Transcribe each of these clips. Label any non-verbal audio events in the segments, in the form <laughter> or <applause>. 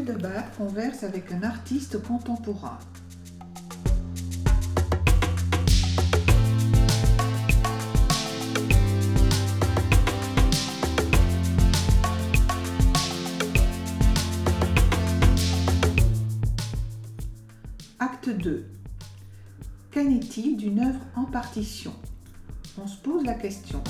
Michel Debat converse avec un artiste contemporain. Acte 2. Qu'en est-il d'une œuvre en partition? On se pose la question.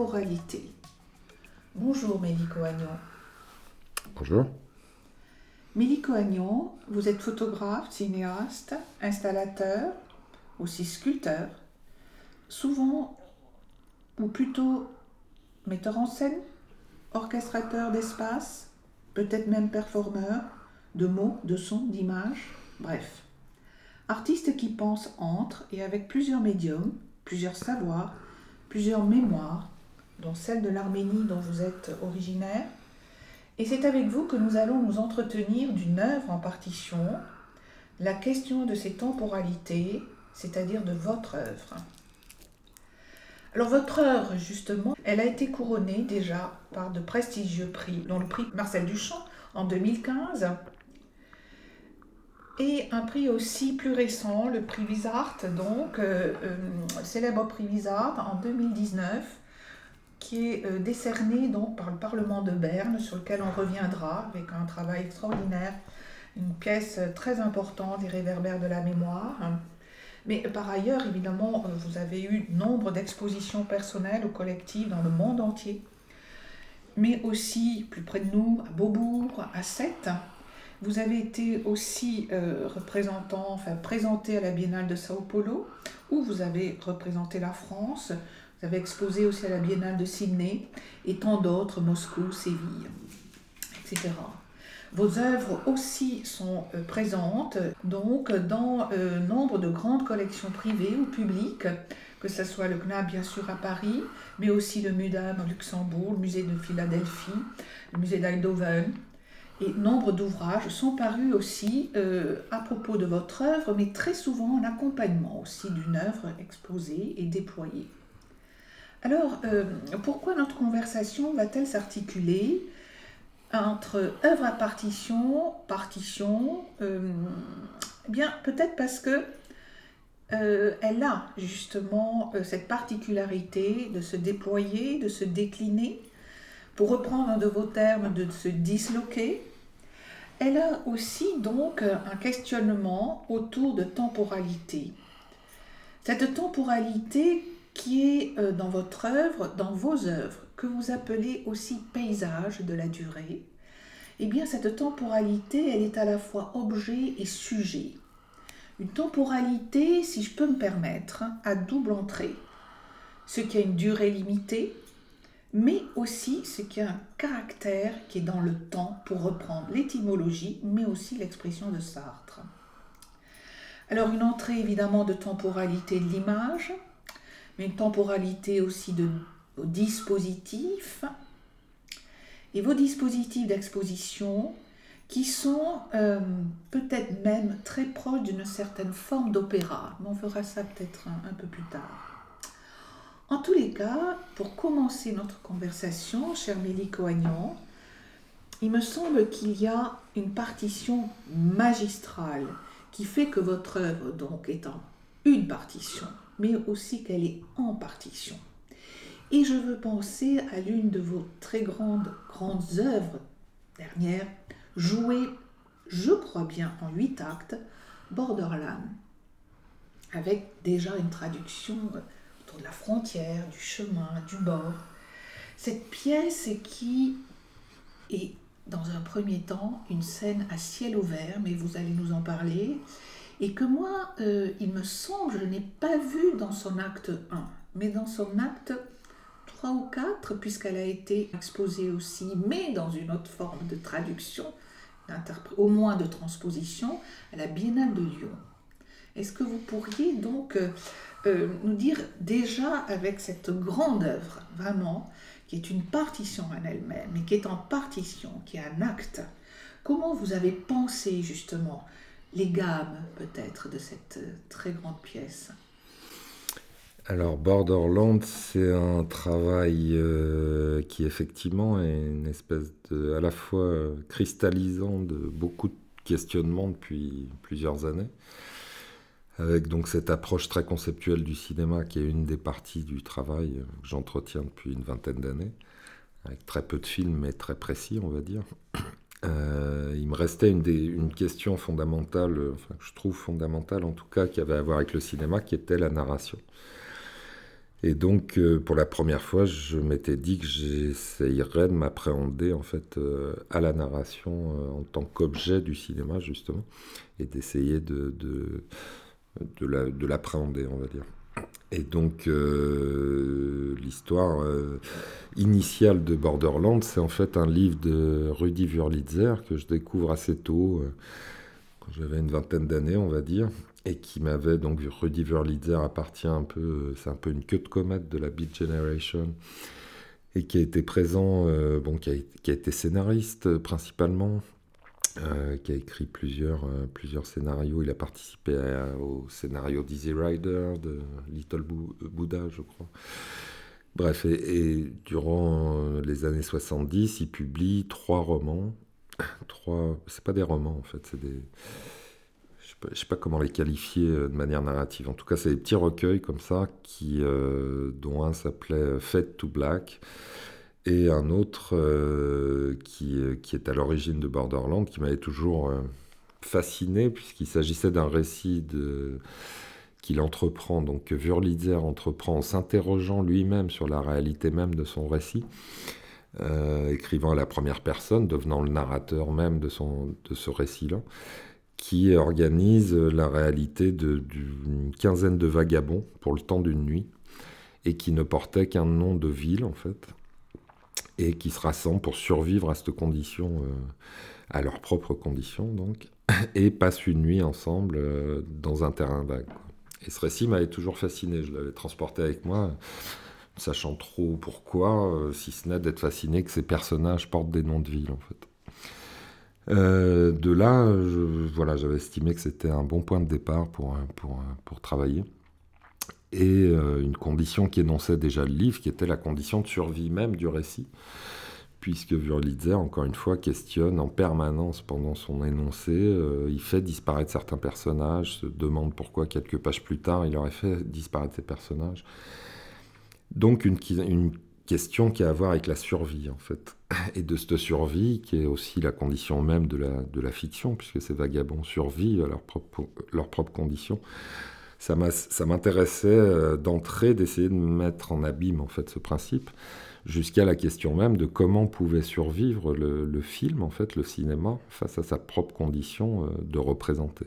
Temporalité. Bonjour Mélico Agnon. Bonjour. Mélico Agnon, vous êtes photographe, cinéaste, installateur, aussi sculpteur, souvent, ou plutôt metteur en scène, orchestrateur d'espace, peut-être même performeur, de mots, de sons, d'images, bref. Artiste qui pense entre et avec plusieurs médiums, plusieurs savoirs, plusieurs mémoires, dont celle de l'Arménie dont vous êtes originaire, et c'est avec vous que nous allons nous entretenir d'une œuvre en partition, la question de ses temporalités, c'est-à-dire de votre œuvre. Alors votre œuvre, justement, elle a été couronnée déjà par de prestigieux prix, dont le prix Marcel Duchamp en 2015, et un prix aussi plus récent, le prix Visart, donc euh, euh, célèbre prix Visart en 2019, qui est euh, décerné donc par le Parlement de Berne, sur lequel on reviendra avec un travail extraordinaire, une pièce très importante, les réverbères de la mémoire. Mais par ailleurs, évidemment, euh, vous avez eu nombre d'expositions personnelles ou collectives dans le monde entier, mais aussi plus près de nous, à Beaubourg, à Sète. Vous avez été aussi euh, représentant, enfin présenté à la Biennale de Sao Paulo, où vous avez représenté la France. Vous avez exposé aussi à la Biennale de Sydney et tant d'autres, Moscou, Séville, etc. Vos œuvres aussi sont euh, présentes donc dans euh, nombre de grandes collections privées ou publiques, que ce soit le CNAB bien sûr à Paris, mais aussi le MUDAM au Luxembourg, le musée de Philadelphie, le musée d'Eindhoven. Et nombre d'ouvrages sont parus aussi euh, à propos de votre œuvre, mais très souvent en accompagnement aussi d'une œuvre exposée et déployée. Alors, euh, pourquoi notre conversation va-t-elle s'articuler entre œuvre à partition, partition euh, Eh bien, peut-être parce que euh, elle a justement cette particularité de se déployer, de se décliner, pour reprendre un de vos termes, de se disloquer. Elle a aussi donc un questionnement autour de temporalité. Cette temporalité qui est euh, dans votre œuvre, dans vos œuvres, que vous appelez aussi paysage de la durée, eh bien cette temporalité, elle est à la fois objet et sujet. Une temporalité, si je peux me permettre, à double entrée. Ce qui a une durée limitée, mais aussi ce qui a un caractère qui est dans le temps, pour reprendre l'étymologie, mais aussi l'expression de Sartre. Alors une entrée évidemment de temporalité de l'image, une temporalité aussi de dispositifs, et vos dispositifs d'exposition qui sont euh, peut-être même très proches d'une certaine forme d'opéra. Mais on fera ça peut-être un, peu plus tard. En tous les cas, pour commencer notre conversation, cher Mélico Agnon, il me semble qu'il y a une partition magistrale qui fait que votre œuvre, donc, est en une partition, mais aussi qu'elle est en partition. Et je veux penser à l'une de vos très grandes, grandes œuvres dernières, jouée, je crois bien, en huit actes, Borderland, avec déjà une traduction autour de la frontière, du chemin, du bord. Cette pièce qui est, dans un premier temps, une scène à ciel ouvert, mais vous allez nous en parler, et que moi, euh, il me semble, je n'ai pas vu dans son acte 1, mais dans son acte 3 ou 4, puisqu'elle a été exposée aussi, mais dans une autre forme de traduction, au moins de transposition, à la Biennale de Lyon. Est-ce que vous pourriez donc euh, euh, nous dire déjà avec cette grande œuvre, vraiment, qui est une partition en elle-même, mais qui est en partition, qui est un acte. Comment vous avez pensé justement les gammes peut-être de cette euh, très grande pièce alors Borderland, c'est un travail euh, qui effectivement est une espèce de, à la fois euh, cristallisant de beaucoup de questionnements depuis plusieurs années, avec donc cette approche très conceptuelle du cinéma qui est une des parties du travail que j'entretiens depuis une vingtaine d'années, avec très peu de films mais très précis on va dire. Euh, il me restait une, question fondamentale, enfin, que je trouve fondamentale en tout cas, qui avait à voir avec le cinéma, qui était la narration. Et donc, euh, pour la première fois, je m'étais dit que j'essayerais de m'appréhender en fait euh, à la narration en tant qu'objet du cinéma justement, et d'essayer de, de, de l'appréhender, on va dire. Et donc, euh, l'histoire euh, initiale de Borderland, c'est en fait un livre de Rudy Wurlitzer que je découvre assez tôt, euh, quand j'avais une vingtaine d'années, on va dire, et qui m'avait donc Rudy Wurlitzer appartient un peu, c'est un peu une queue de comète de la Beat Generation, et qui a été présent, bon, qui a été scénariste principalement, euh, qui a écrit plusieurs, euh, plusieurs scénarios. Il a participé au scénario d'Easy Rider, de Little Buddha, je crois. Bref, et, durant les années 70, il publie trois romans. <coughs> Trois, c'est pas des romans en fait, c'est des. Je sais, sais pas comment les qualifier euh, de manière narrative. En tout cas, c'est des petits recueils comme ça, dont un s'appelait Fade to Black et un autre euh, qui, euh, qui, est à l'origine de Borderland, qui m'avait toujours euh, fasciné, puisqu'il s'agissait d'un récit de, qu'il entreprend, donc que Wurlitzer entreprend en s'interrogeant lui-même sur la réalité même de son récit, écrivant à la première personne, devenant le narrateur même de, son, de ce récit-là, qui organise la réalité d'une quinzaine de vagabonds pour le temps d'une nuit, et qui ne portait qu'un nom de ville, en fait, et qui se rassemblent pour survivre à cette condition, euh, à leurs propres conditions donc, <laughs> et passent une nuit ensemble euh, dans un terrain vague. Et ce récit m'avait toujours fasciné, je l'avais transporté avec moi, sachant trop pourquoi, euh, si ce n'est d'être fasciné que ces personnages portent des noms de villes en fait. de là, voilà, j'avais estimé que c'était un bon point de départ pour, pour, pour travailler et euh, une condition qui énonçait déjà le livre, qui était la condition de survie même du récit, puisque Wurlitzer, encore une fois, questionne en permanence pendant son énoncé, euh, il fait disparaître certains personnages, se demande pourquoi quelques pages plus tard il aurait fait disparaître ces personnages. Donc une, question qui a à voir avec la survie, en fait, <laughs> et de cette survie qui est aussi la condition même de la, fiction, puisque ces vagabonds survivent à leurs propres, leurs propres conditions ça m'intéressait euh, d'entrer, d'essayer de mettre en abîme en fait ce principe, jusqu'à la question même de comment pouvait survivre le, film, en fait, le cinéma, face à sa propre condition euh, de représenter.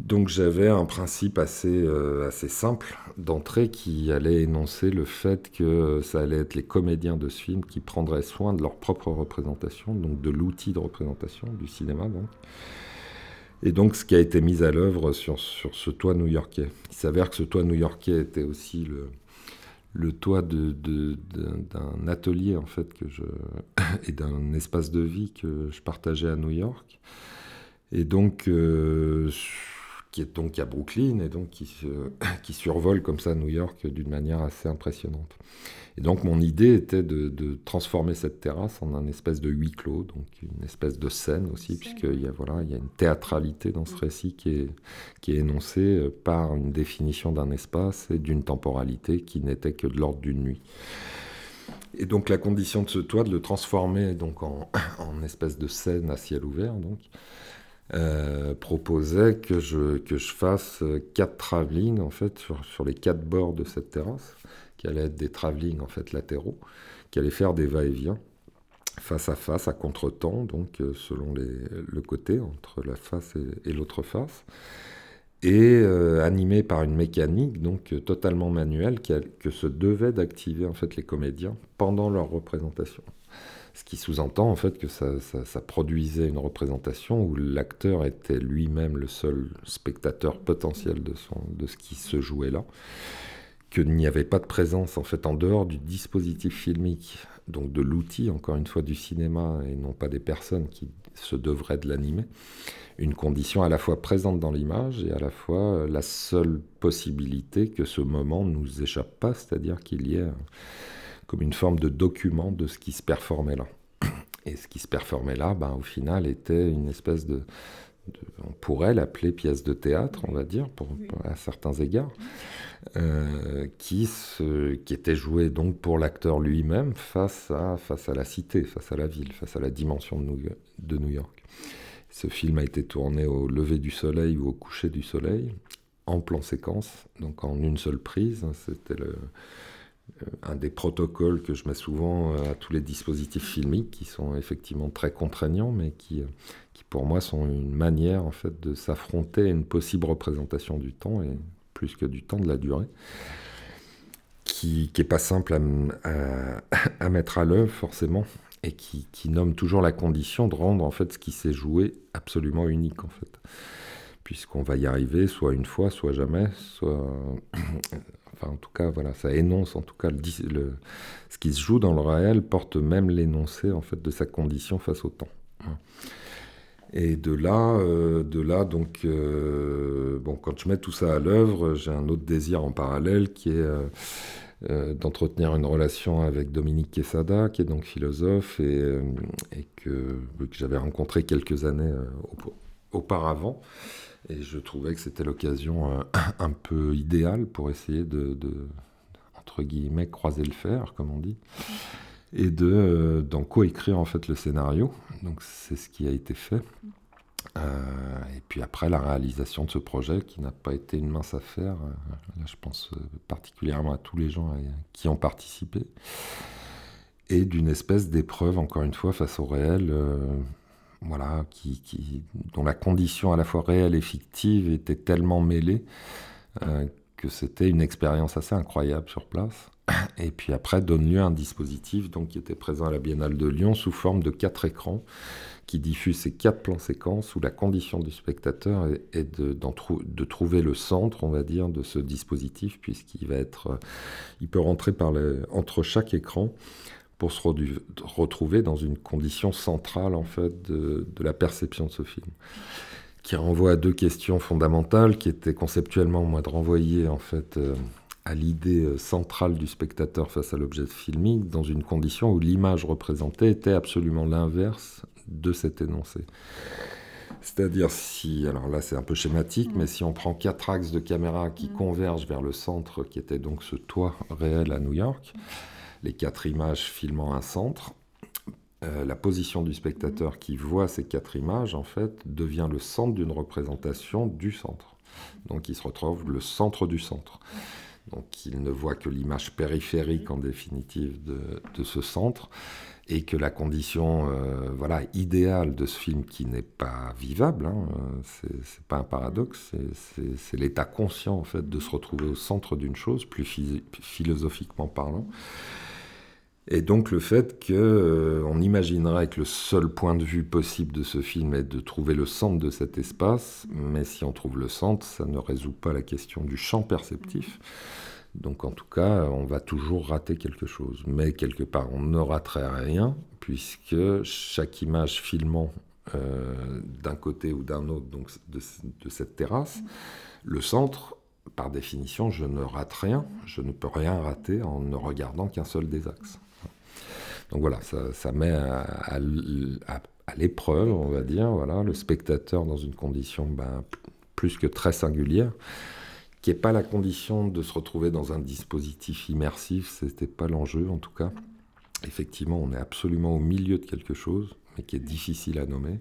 Donc j'avais un principe assez, euh, assez simple d'entrée qui allait énoncer le fait que ça allait être les comédiens de ce film qui prendraient soin de leur propre représentation, donc de l'outil de représentation du cinéma. Donc et donc, ce qui a été mis à l'œuvre sur, ce toit new-yorkais. Il s'avère que ce toit new-yorkais était aussi le, toit d'un atelier, en fait, <laughs> et d'un espace de vie que je partageais à New York. Et donc, euh, qui est donc à Brooklyn, et donc qui <laughs> survole comme ça New York d'une manière assez impressionnante. Et donc mon idée était de, transformer cette terrasse en un espèce de huis clos, donc une espèce de scène aussi, puisqu'il y a voilà, il y a une théâtralité dans ce récit qui est, qui est énoncée euh, par une définition d'un espace et d'une temporalité qui n'était que de l'ordre d'une nuit. Et donc la condition de ce toit, de le transformer donc en, <coughs> en espèce de scène à ciel ouvert, donc, euh, proposait que je, que je fasse quatre travelling en fait sur, sur les quatre bords de cette terrasse qui allaient être des travelling en fait latéraux, qui allaient faire des va-et-vient face à face, à contre-temps, donc euh, selon le côté, entre la face et, l'autre face, et euh, animé par une mécanique donc euh, totalement manuelle que se devait d'activer en fait les comédiens pendant leur représentation. Ce qui sous-entend en fait que ça, produisait une représentation où l'acteur était lui-même le seul spectateur potentiel de ce qui se jouait là qu'il n'y avait pas de présence en fait en dehors du dispositif filmique, donc de l'outil encore une fois du cinéma et non pas des personnes qui se devraient de l'animer, une condition à la fois présente dans l'image et à la fois la seule possibilité que ce moment nous échappe pas, c'est-à-dire qu'il y ait comme une forme de document de ce qui se performait là. Et ce qui se performait là, ben, au final, était une espèce de, on pourrait l'appeler pièce de théâtre, on va dire, pour, à certains égards, euh, qui, se, qui était jouée donc pour l'acteur lui-même face à, face à la cité, face à la ville, face à la dimension de New, de New York. Ce film a été tourné au lever du soleil ou au coucher du soleil, en plan séquence, donc en une seule prise. C'était le, euh, un des protocoles que je mets souvent euh, à tous les dispositifs filmiques qui sont effectivement très contraignants, mais qui pour moi sont une manière en fait de s'affronter à une possible représentation du temps et plus que du temps de la durée, qui, qui est pas simple à, <laughs> à, mettre à l'œuvre forcément et qui, qui, nomme toujours la condition de rendre en fait ce qui s'est joué absolument unique en fait puisqu'on va y arriver soit une fois, soit jamais, soit <coughs> Enfin, en tout cas, voilà, ça énonce en tout cas le, ce qui se joue dans le réel porte même l'énoncé en fait de sa condition face au temps. Et de là, euh, de là donc, euh, bon, quand je mets tout ça à l'œuvre, j'ai un autre désir en parallèle qui est euh, d'entretenir une relation avec Dominique Quesada, qui est donc philosophe et, que, j'avais rencontré quelques années auparavant. Et je trouvais que c'était l'occasion <coughs> un peu idéale pour essayer de, entre guillemets, croiser le fer, comme on dit, et de euh, d'en coécrire en fait le scénario. Donc c'est ce qui a été fait. Euh, et puis après la réalisation de ce projet qui n'a pas été une mince affaire, là je pense particulièrement à tous les gens qui ont participé, et d'une espèce d'épreuve encore une fois face au réel voilà, qui, dont la condition à la fois réelle et fictive était tellement mêlée euh, que c'était une expérience assez incroyable sur place. <coughs> Et puis après donne lieu à un dispositif donc, qui était présent à la Biennale de Lyon sous forme de quatre écrans qui diffusent ces quatre plans séquences où la condition du spectateur est, de, trouver le centre, on va dire, de ce dispositif, puisqu'il va être, euh, il peut rentrer par entre chaque écran pour se retrouver dans une condition centrale en fait de, la perception de ce film, qui renvoie à deux questions fondamentales, qui étaient conceptuellement moi de renvoyer en fait euh, à l'idée euh, centrale du spectateur face à l'objet filmique, dans une condition où l'image représentée était absolument l'inverse de cet énoncé. C'est-à-dire si, alors là c'est un peu schématique, mais si on prend quatre axes de caméra qui mm. convergent vers le centre, qui était donc ce toit réel à New York, les quatre images filmant un centre. Euh, la position du spectateur qui voit ces quatre images, en fait, devient le centre d'une représentation du centre. Donc il se retrouve le centre du centre. Donc il ne voit que l'image périphérique en définitive de, ce centre et que la condition euh, voilà, idéale de ce film qui n'est pas vivable, hein, c'est pas un paradoxe, c'est l'état conscient en fait de se retrouver au centre d'une chose, plus philosophiquement parlant. Et donc le fait qu'on euh, imaginerait que le seul point de vue possible de ce film est de trouver le centre de cet espace, mais si on trouve le centre, ça ne résout pas la question du champ perceptif. Donc en tout cas, on va toujours rater quelque chose. Mais quelque part, on ne raterait rien, puisque chaque image filmant euh, d'un côté ou d'un autre donc de, de cette terrasse, le centre par définition, je ne rate rien, je ne peux rien rater en ne regardant qu'un seul des axes. Donc voilà, ça, met à, l'épreuve, on va dire, voilà, le spectateur dans une condition ben, plus que très singulière, qui n'est pas la condition de se retrouver dans un dispositif immersif, ce n'était pas l'enjeu en tout cas. Effectivement, on est absolument au milieu de quelque chose, mais qui est difficile à nommer.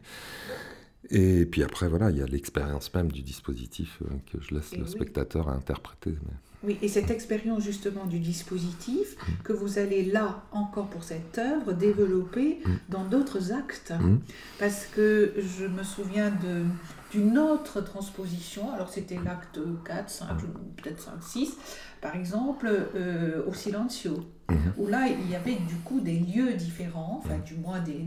Et puis après, voilà, il y a l'expérience même du dispositif euh, que je laisse le spectateur à interpréter. Oui, et cette expérience justement du dispositif mm. que vous allez là encore pour cette œuvre développer mm. dans d'autres actes. Mm. Parce que je me souviens de d'une autre transposition. Alors c'était l'acte 4, 5, peut-être 5, 6, par exemple, euh, au Silencio, mhm. où là il y avait du coup des lieux différents, enfin du moins des,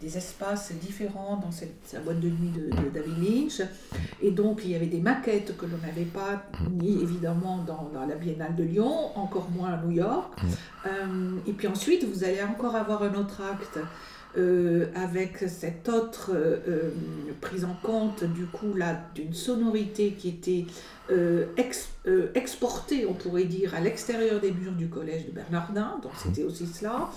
des, espaces différents dans cette, boîte de nuit de, David Lynch. Et donc il y avait des maquettes que l'on n'avait pas, ni évidemment dans, dans, la Biennale de Lyon, encore moins à New York. Euh, et puis ensuite, vous allez encore avoir un autre acte euh, avec cette autre euh, euh, prise en compte du coup là d'une sonorité qui était exportée, on pourrait dire, à l'extérieur des murs du collège de Bernardin, donc c'était aussi cela.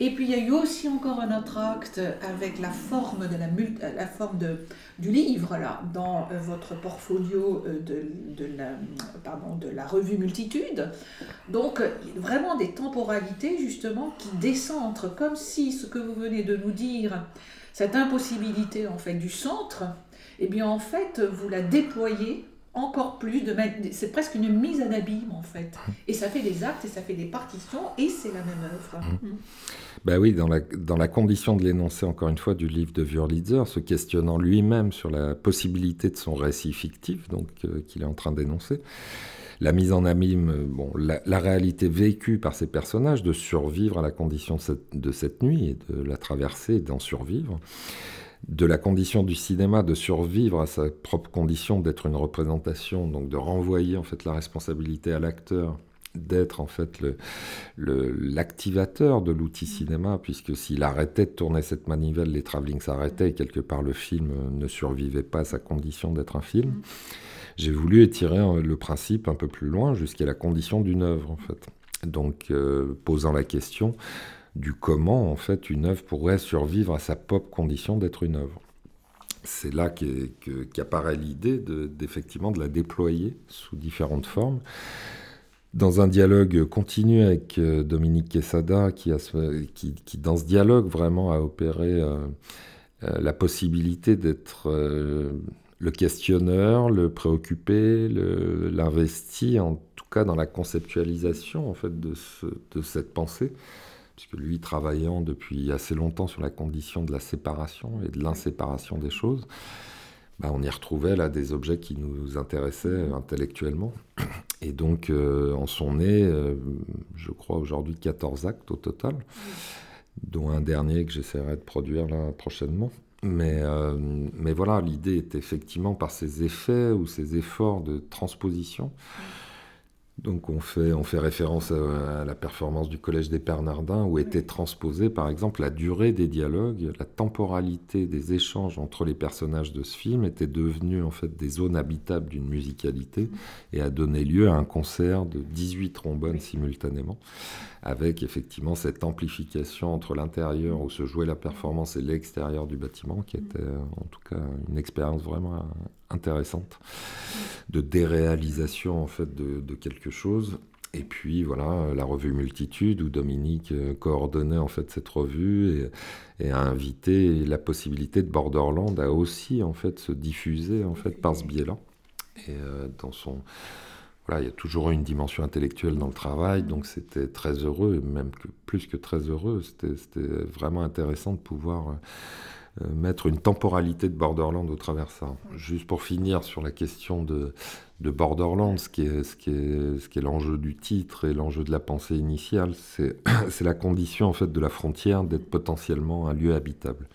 Et puis il y a eu aussi encore un autre acte avec la forme, de la, la forme de, du livre là, dans euh, votre portfolio euh, de, de, la, pardon, de la revue Multitude. Donc vraiment des temporalités justement qui descendent comme si ce que vous venez de nous dire, cette impossibilité en fait du centre, eh bien en fait vous la déployez encore plus de c'est presque une mise en abîme en fait. Et ça fait des actes et ça fait des partitions et c'est la même œuvre. Mmh. Ben oui, dans la, dans la condition de l'énoncer encore une fois du livre de Wurlitzer, se questionnant lui-même sur la possibilité de son récit fictif, donc euh, qu'il est en train d'énoncer, la mise en abîme, euh, bon, la, réalité vécue par ces personnages de survivre à la condition de cette, de cette nuit et de la traverser et d'en survivre, de la condition du cinéma de survivre à sa propre condition d'être une représentation, donc de renvoyer en fait la responsabilité à l'acteur d'être en fait l'activateur de l'outil mm. cinéma, puisque s'il arrêtait de tourner cette manivelle, les travelling s'arrêtaient et quelque part le film ne survivait pas à sa condition d'être un film. Mm. J'ai voulu étirer le principe un peu plus loin jusqu'à la condition d'une œuvre en fait. Donc euh, posant la question du comment en fait une œuvre pourrait survivre à sa propre condition d'être une œuvre. C'est là qu'apparaît l'idée d'effectivement de la déployer sous différentes formes dans un dialogue continu avec euh, Dominique Quesada, qui, dans ce dialogue vraiment a opéré euh, euh, la possibilité d'être le questionneur, le préoccupé, l'investi, en tout cas dans la conceptualisation en fait de cette pensée, puisque lui travaillant depuis assez longtemps sur la condition de la séparation et de l'inséparation des choses. Bah, on y retrouvait là des objets qui nous intéressaient intellectuellement. Et donc, euh, en sont nés, euh, je crois aujourd'hui, 14 actes au total, dont un dernier que j'essaierai de produire là prochainement. Mais, euh, mais voilà, l'idée est effectivement par ces effets ou ces efforts de transposition. Donc on fait, on fait référence à, la performance du Collège des Bernardins où était transposée par exemple la durée des dialogues, la temporalité des échanges entre les personnages de ce film était devenue en fait des zones habitables d'une musicalité et a donné lieu à un concert de 18 trombones simultanément avec effectivement cette amplification entre l'intérieur où se jouait la performance et l'extérieur du bâtiment qui était en tout cas une expérience vraiment intéressante de déréalisation en fait de, quelque chose. Et puis voilà, la revue Multitude où Dominique euh, coordonnait en fait cette revue et, a invité la possibilité de Borderland à aussi en fait se diffuser en fait par ce biais-là. Et euh, dans son il y a toujours une dimension intellectuelle dans le travail, donc c'était très heureux, même plus que très heureux, c'était vraiment intéressant de pouvoir euh, euh, mettre une temporalité de Borderland au travers ça. Juste pour finir sur la question de, de Borderland, ce qui est, l'enjeu du titre et l'enjeu de la pensée initiale, <coughs> c'est la condition en fait de la frontière d'être potentiellement un lieu habitable.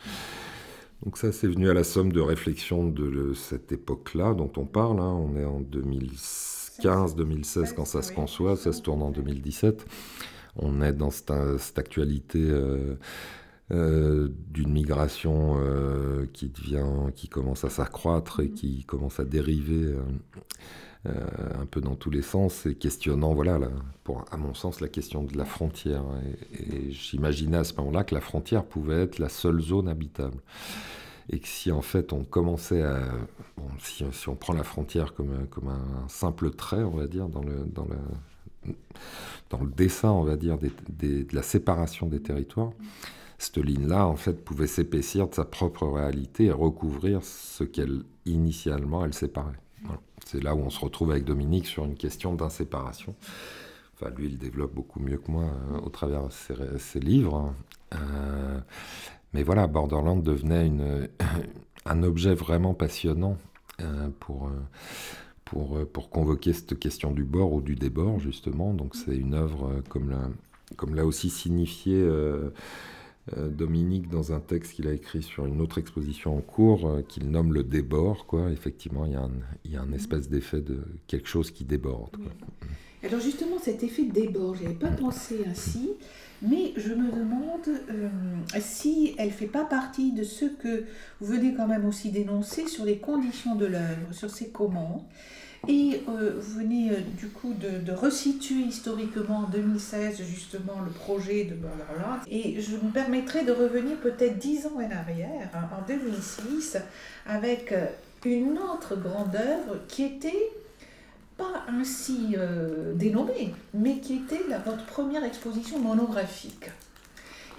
Donc ça, c'est venu à la somme de réflexions de cette époque-là dont on parle. Hein. On est en 2015, 2016 quand ça se conçoit, ça se tourne en 2017. On est dans cette, actualité euh, euh, d'une migration euh, qui devient, qui commence à s'accroître et qui commence à dériver un peu dans tous les sens et questionnant, voilà, pour, à mon sens, la question de la frontière. Et, j'imaginais à ce moment-là que la frontière pouvait être la seule zone habitable. Et que si en fait on commençait à. si, on prend la frontière comme, un simple trait, on va dire, dans le, dans le, dans le dessin, on va dire, de la séparation des territoires, cette ligne-là, en fait, pouvait s'épaissir de sa propre réalité et recouvrir ce qu'elle, initialement, elle séparait. C'est là où on se retrouve avec Dominique sur une question d'inséparation. Enfin, lui, il développe beaucoup mieux que moi euh, au travers de ses, livres. Euh, mais voilà, Borderland devenait une, <coughs> un objet vraiment passionnant pour, pour, pour convoquer cette question du bord ou du débord, justement. Donc c'est une œuvre, comme l'a, comme l'a aussi signifié Dominique dans un texte qu'il a écrit sur une autre exposition en cours, qu'il nomme le débord. Quoi. Effectivement, il y a un, il y a un espèce d'effet de quelque chose qui déborde. Alors justement, cet effet de débord, je n'avais pas pensé ainsi, mais je me demande euh, si elle ne fait pas partie de ce que vous venez quand même aussi dénoncer sur les conditions de l'œuvre, sur ses comment. Et euh, vous venez euh, du coup de, resituer historiquement en 2016 justement le projet de Borderland. Et je me permettrai de revenir peut-être dix ans en arrière, hein, en 2006, avec une autre grande œuvre qui était ainsi euh, dénommée, mais qui était votre première exposition monographique.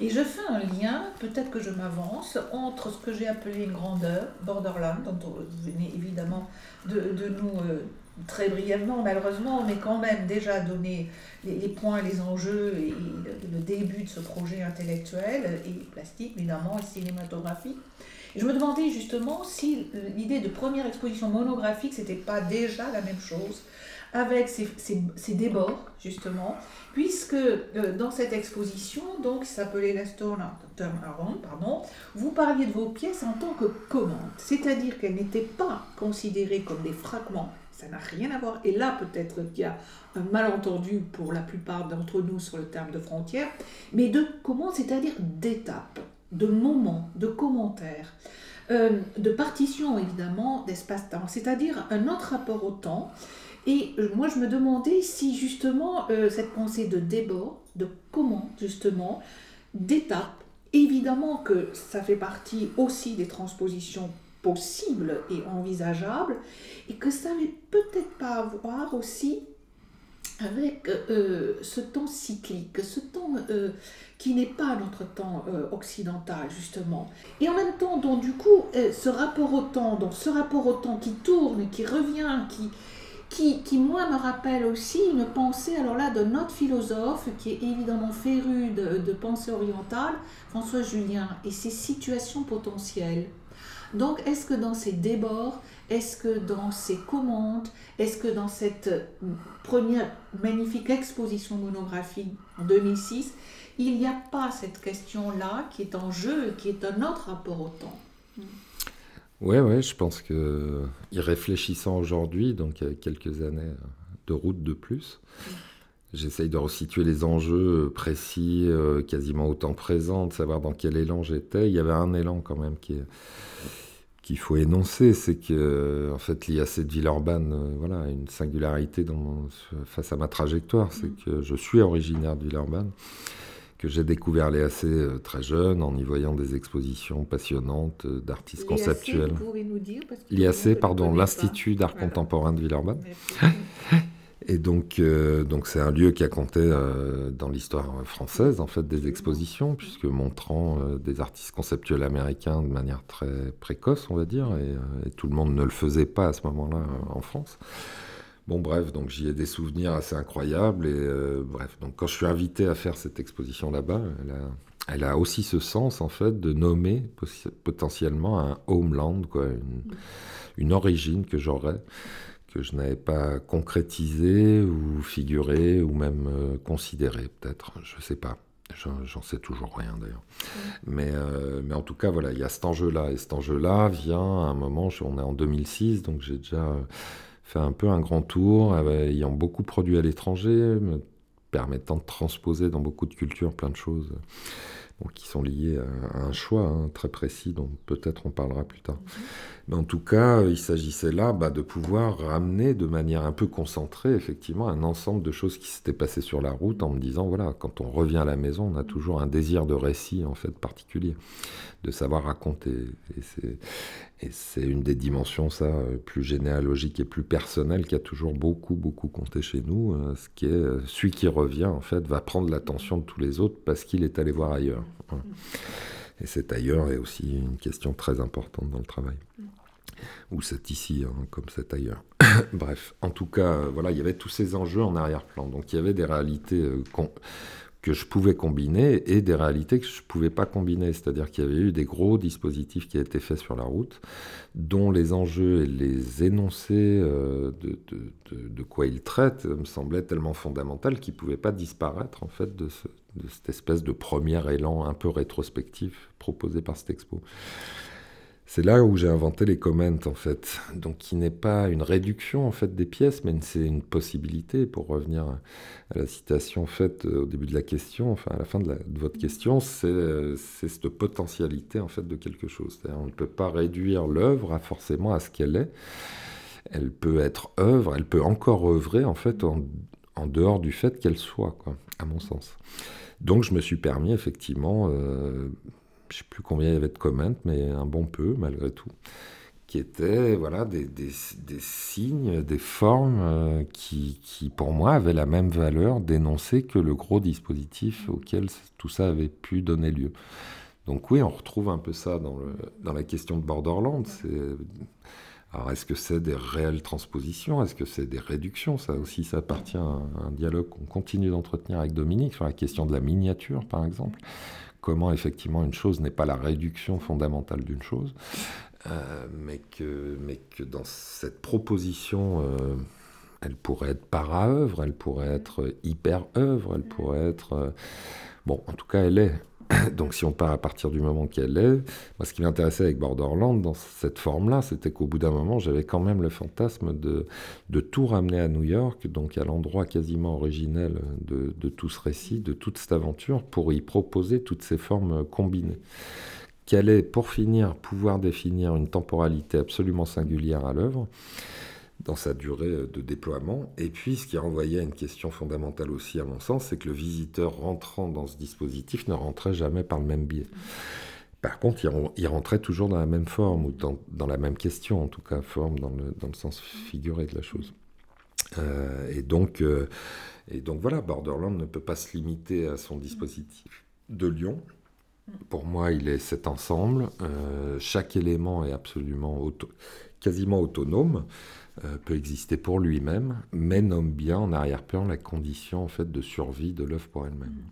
Et je fais un lien, peut-être que je m'avance, entre ce que j'ai appelé une grandeur, Borderland, dont vous venez évidemment de, nous euh, très brièvement, malheureusement, mais quand même déjà donner les, points, les enjeux et le, le, début de ce projet intellectuel et plastique, évidemment, et cinématographique. Je me demandais justement si l'idée de première exposition monographique, c'était pas déjà la même chose avec ces, ces, débords, justement, puisque euh, dans cette exposition, donc, qui s'appelait La Turnaround, pardon, vous parliez de vos pièces en tant que commandes, c'est-à-dire qu'elles n'étaient pas considérées comme des fragments, ça n'a rien à voir, et là peut-être qu'il y a un malentendu pour la plupart d'entre nous sur le terme de frontière, mais de commandes, c'est-à-dire d'étapes de moments, de commentaires, euh, de partitions évidemment d'espace-temps, c'est-à-dire un autre rapport au temps. Et euh, moi je me demandais si justement euh, cette pensée de débord, de comment justement, d'étapes, évidemment que ça fait partie aussi des transpositions possibles et envisageables, et que ça n'avait peut-être pas à voir aussi avec ce temps cyclique, ce temps qui n'est pas notre temps euh, occidental, justement. Et en même temps, donc, du coup, euh, ce rapport au temps, donc, ce rapport au temps qui tourne, qui revient, qui, qui, moi, me rappelle aussi une pensée, alors là, de notre philosophe, qui est évidemment féru de, pensée orientale, François Julien, et ses situations potentielles. Donc, est-ce que dans ces débords, est-ce que dans ces commandes, est-ce que dans cette première magnifique exposition monographique en 2006, il n'y a pas cette question-là qui est en jeu, qui est un autre rapport au temps? Oui, ouais, je pense que y réfléchissant aujourd'hui, donc il y a quelques années de route de plus, j'essaye de resituer les enjeux précis, euh, quasiment autant présents, de savoir dans quel élan j'étais. Il y avait un élan quand même qui qu'il faut énoncer, c'est que en fait l'IAC de Villeurbanne, euh, voilà, une singularité dans, face à ma trajectoire, c'est mm. que je suis originaire de Villeurbanne que j'ai découvert l'EAC euh, très jeune en y voyant des expositions passionnantes euh, d'artistes conceptuels. L'IAC, pardon, l'Institut d'art contemporain de Villeurbanne. <laughs> Et donc, euh, donc c'est un lieu qui a compté dans l'histoire française en fait des expositions, puisque montrant des artistes conceptuels américains de manière très précoce, on va dire, et, et tout le monde ne le faisait pas à ce moment-là en France. Bon, bref, donc j'y ai des souvenirs assez incroyables. Et euh, bref, donc quand je suis invité à faire cette exposition là-bas, elle a, aussi ce sens, en fait, de nommer potentiellement un homeland, quoi, une, origine que j'aurais, que je n'avais pas concrétisé ou figuré ou même euh, considéré, peut-être, je ne sais pas. J'en sais toujours rien d'ailleurs. Mais, euh, mais en tout cas, voilà, il y a cet enjeu-là. Et cet enjeu-là vient à un moment, on est en 2006, donc j'ai déjà fait un peu un grand tour, ayant beaucoup produit à l'étranger, me permettant de transposer dans beaucoup de cultures plein de choses qui sont liées à, un choix hein, très précis dont peut-être on parlera plus tard. Mhm. Mais en tout cas, il s'agissait là bah, de pouvoir ramener de manière un peu concentrée, effectivement, un ensemble de choses qui s'étaient passées sur la route en me disant, voilà, quand on revient à la maison, on a toujours un désir de récit, en fait, particulier, de savoir raconter. Et c'est une des dimensions, ça, plus généalogique et plus personnelle, qui a toujours beaucoup, beaucoup compté chez nous, euh, ce qui est, euh, celui qui revient, en fait, va prendre l'attention de tous les autres parce qu'il est allé voir ailleurs. Et cet ailleurs est aussi une question très importante dans le travail. Ou c'est ici, hein, comme c'est ailleurs. <coughs> Bref, en tout cas, euh, voilà, il y avait tous ces enjeux en arrière-plan. Donc il y avait des réalités euh, que je pouvais combiner et des réalités que je ne pouvais pas combiner. C'est-à-dire qu'il y avait eu des gros dispositifs qui étaient faits sur la route, dont les enjeux et les énoncés euh, de, de, quoi ils traitent me semblaient tellement fondamentaux qu'ils ne pouvaient pas disparaître en fait de, de cette espèce de premier élan un peu rétrospectif proposé par cette expo. C'est là où j'ai inventé les comments en fait, donc qui n'est pas une réduction en fait des pièces, mais c'est une possibilité. Pour revenir à la citation faite au début de la question, enfin à la fin de, votre question, c'est cette potentialité en fait de quelque chose. On ne peut pas réduire l'œuvre forcément à ce qu'elle est. Elle peut être œuvre, elle peut encore œuvrer en fait en, dehors du fait qu'elle soit, quoi, à mon sens. Donc je me suis permis effectivement euh, je ne sais plus combien il y avait de comments, mais un bon peu malgré tout, qui étaient voilà, des, des, des signes, des formes euh, qui, qui, pour moi, avaient la même valeur d'énoncer que le gros dispositif auquel tout ça avait pu donner lieu. Donc oui, on retrouve un peu ça dans, le, dans la question de Borderland. Alors est-ce que c'est des réelles transpositions? Est-ce que c'est des réductions? Ça aussi, ça appartient à un dialogue qu'on continue d'entretenir avec Dominique sur la question de la miniature, par exemple comment effectivement une chose n'est pas la réduction fondamentale d'une chose, euh, mais, que, mais que dans cette proposition, euh, elle pourrait être para-œuvre, elle pourrait être hyper-œuvre, elle pourrait être... Euh, bon, en tout cas, elle est <laughs> Donc si on part à partir du moment qu'elle est, moi ce qui m'intéressait avec Borderland dans cette forme-là, c'était qu'au bout d'un moment, j'avais quand même le fantasme de, tout ramener à New York, donc à l'endroit quasiment originel de, de, tout ce récit, de toute cette aventure, pour y proposer toutes ces formes combinées. Qu'elle est, pour finir, pouvoir définir une temporalité absolument singulière à l'œuvre, dans sa durée de déploiement. Et puis, ce qui renvoyait à une question fondamentale aussi, à mon sens, c'est que le visiteur rentrant dans ce dispositif ne rentrait jamais par le même biais. Par contre, il rentrait toujours dans la même forme, ou dans, la même question, en tout cas, forme dans le, dans le sens figuré de la chose. Euh, et, donc, euh, et donc voilà, Borderland ne peut pas se limiter à son dispositif de Lyon. Pour moi, il est cet ensemble. Euh, chaque élément est absolument quasiment autonome. Euh, peut exister pour lui-même, mais nomme bien en arrière-plan la condition en fait de survie de l'œuvre pour elle-même.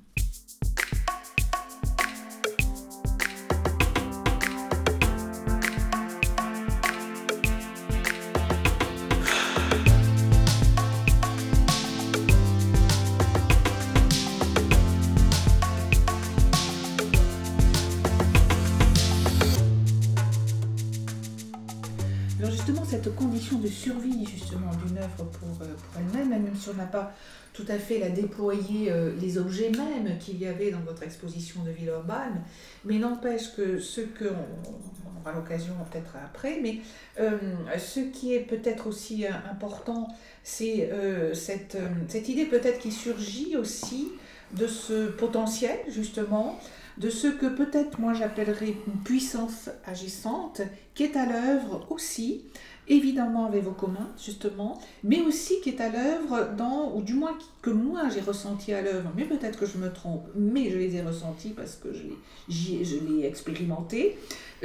On n'a pas tout à fait la déployer euh, les objets mêmes qu'il y avait dans votre exposition de Villeurbanne, mais n'empêche que ce que, on, aura l'occasion peut-être après, mais euh, ce qui est peut-être aussi euh, important, c'est cette, cette idée peut-être qui surgit aussi de ce potentiel justement de ce que peut-être moi j'appellerais une puissance agissante qui est à l'œuvre aussi évidemment avec vos communs, justement, mais aussi qui est à l'œuvre dans, ou du moins que moi j'ai ressenti à l'œuvre, mais peut-être que je me trompe, mais je les ai ressentis parce que je l'ai expérimenté,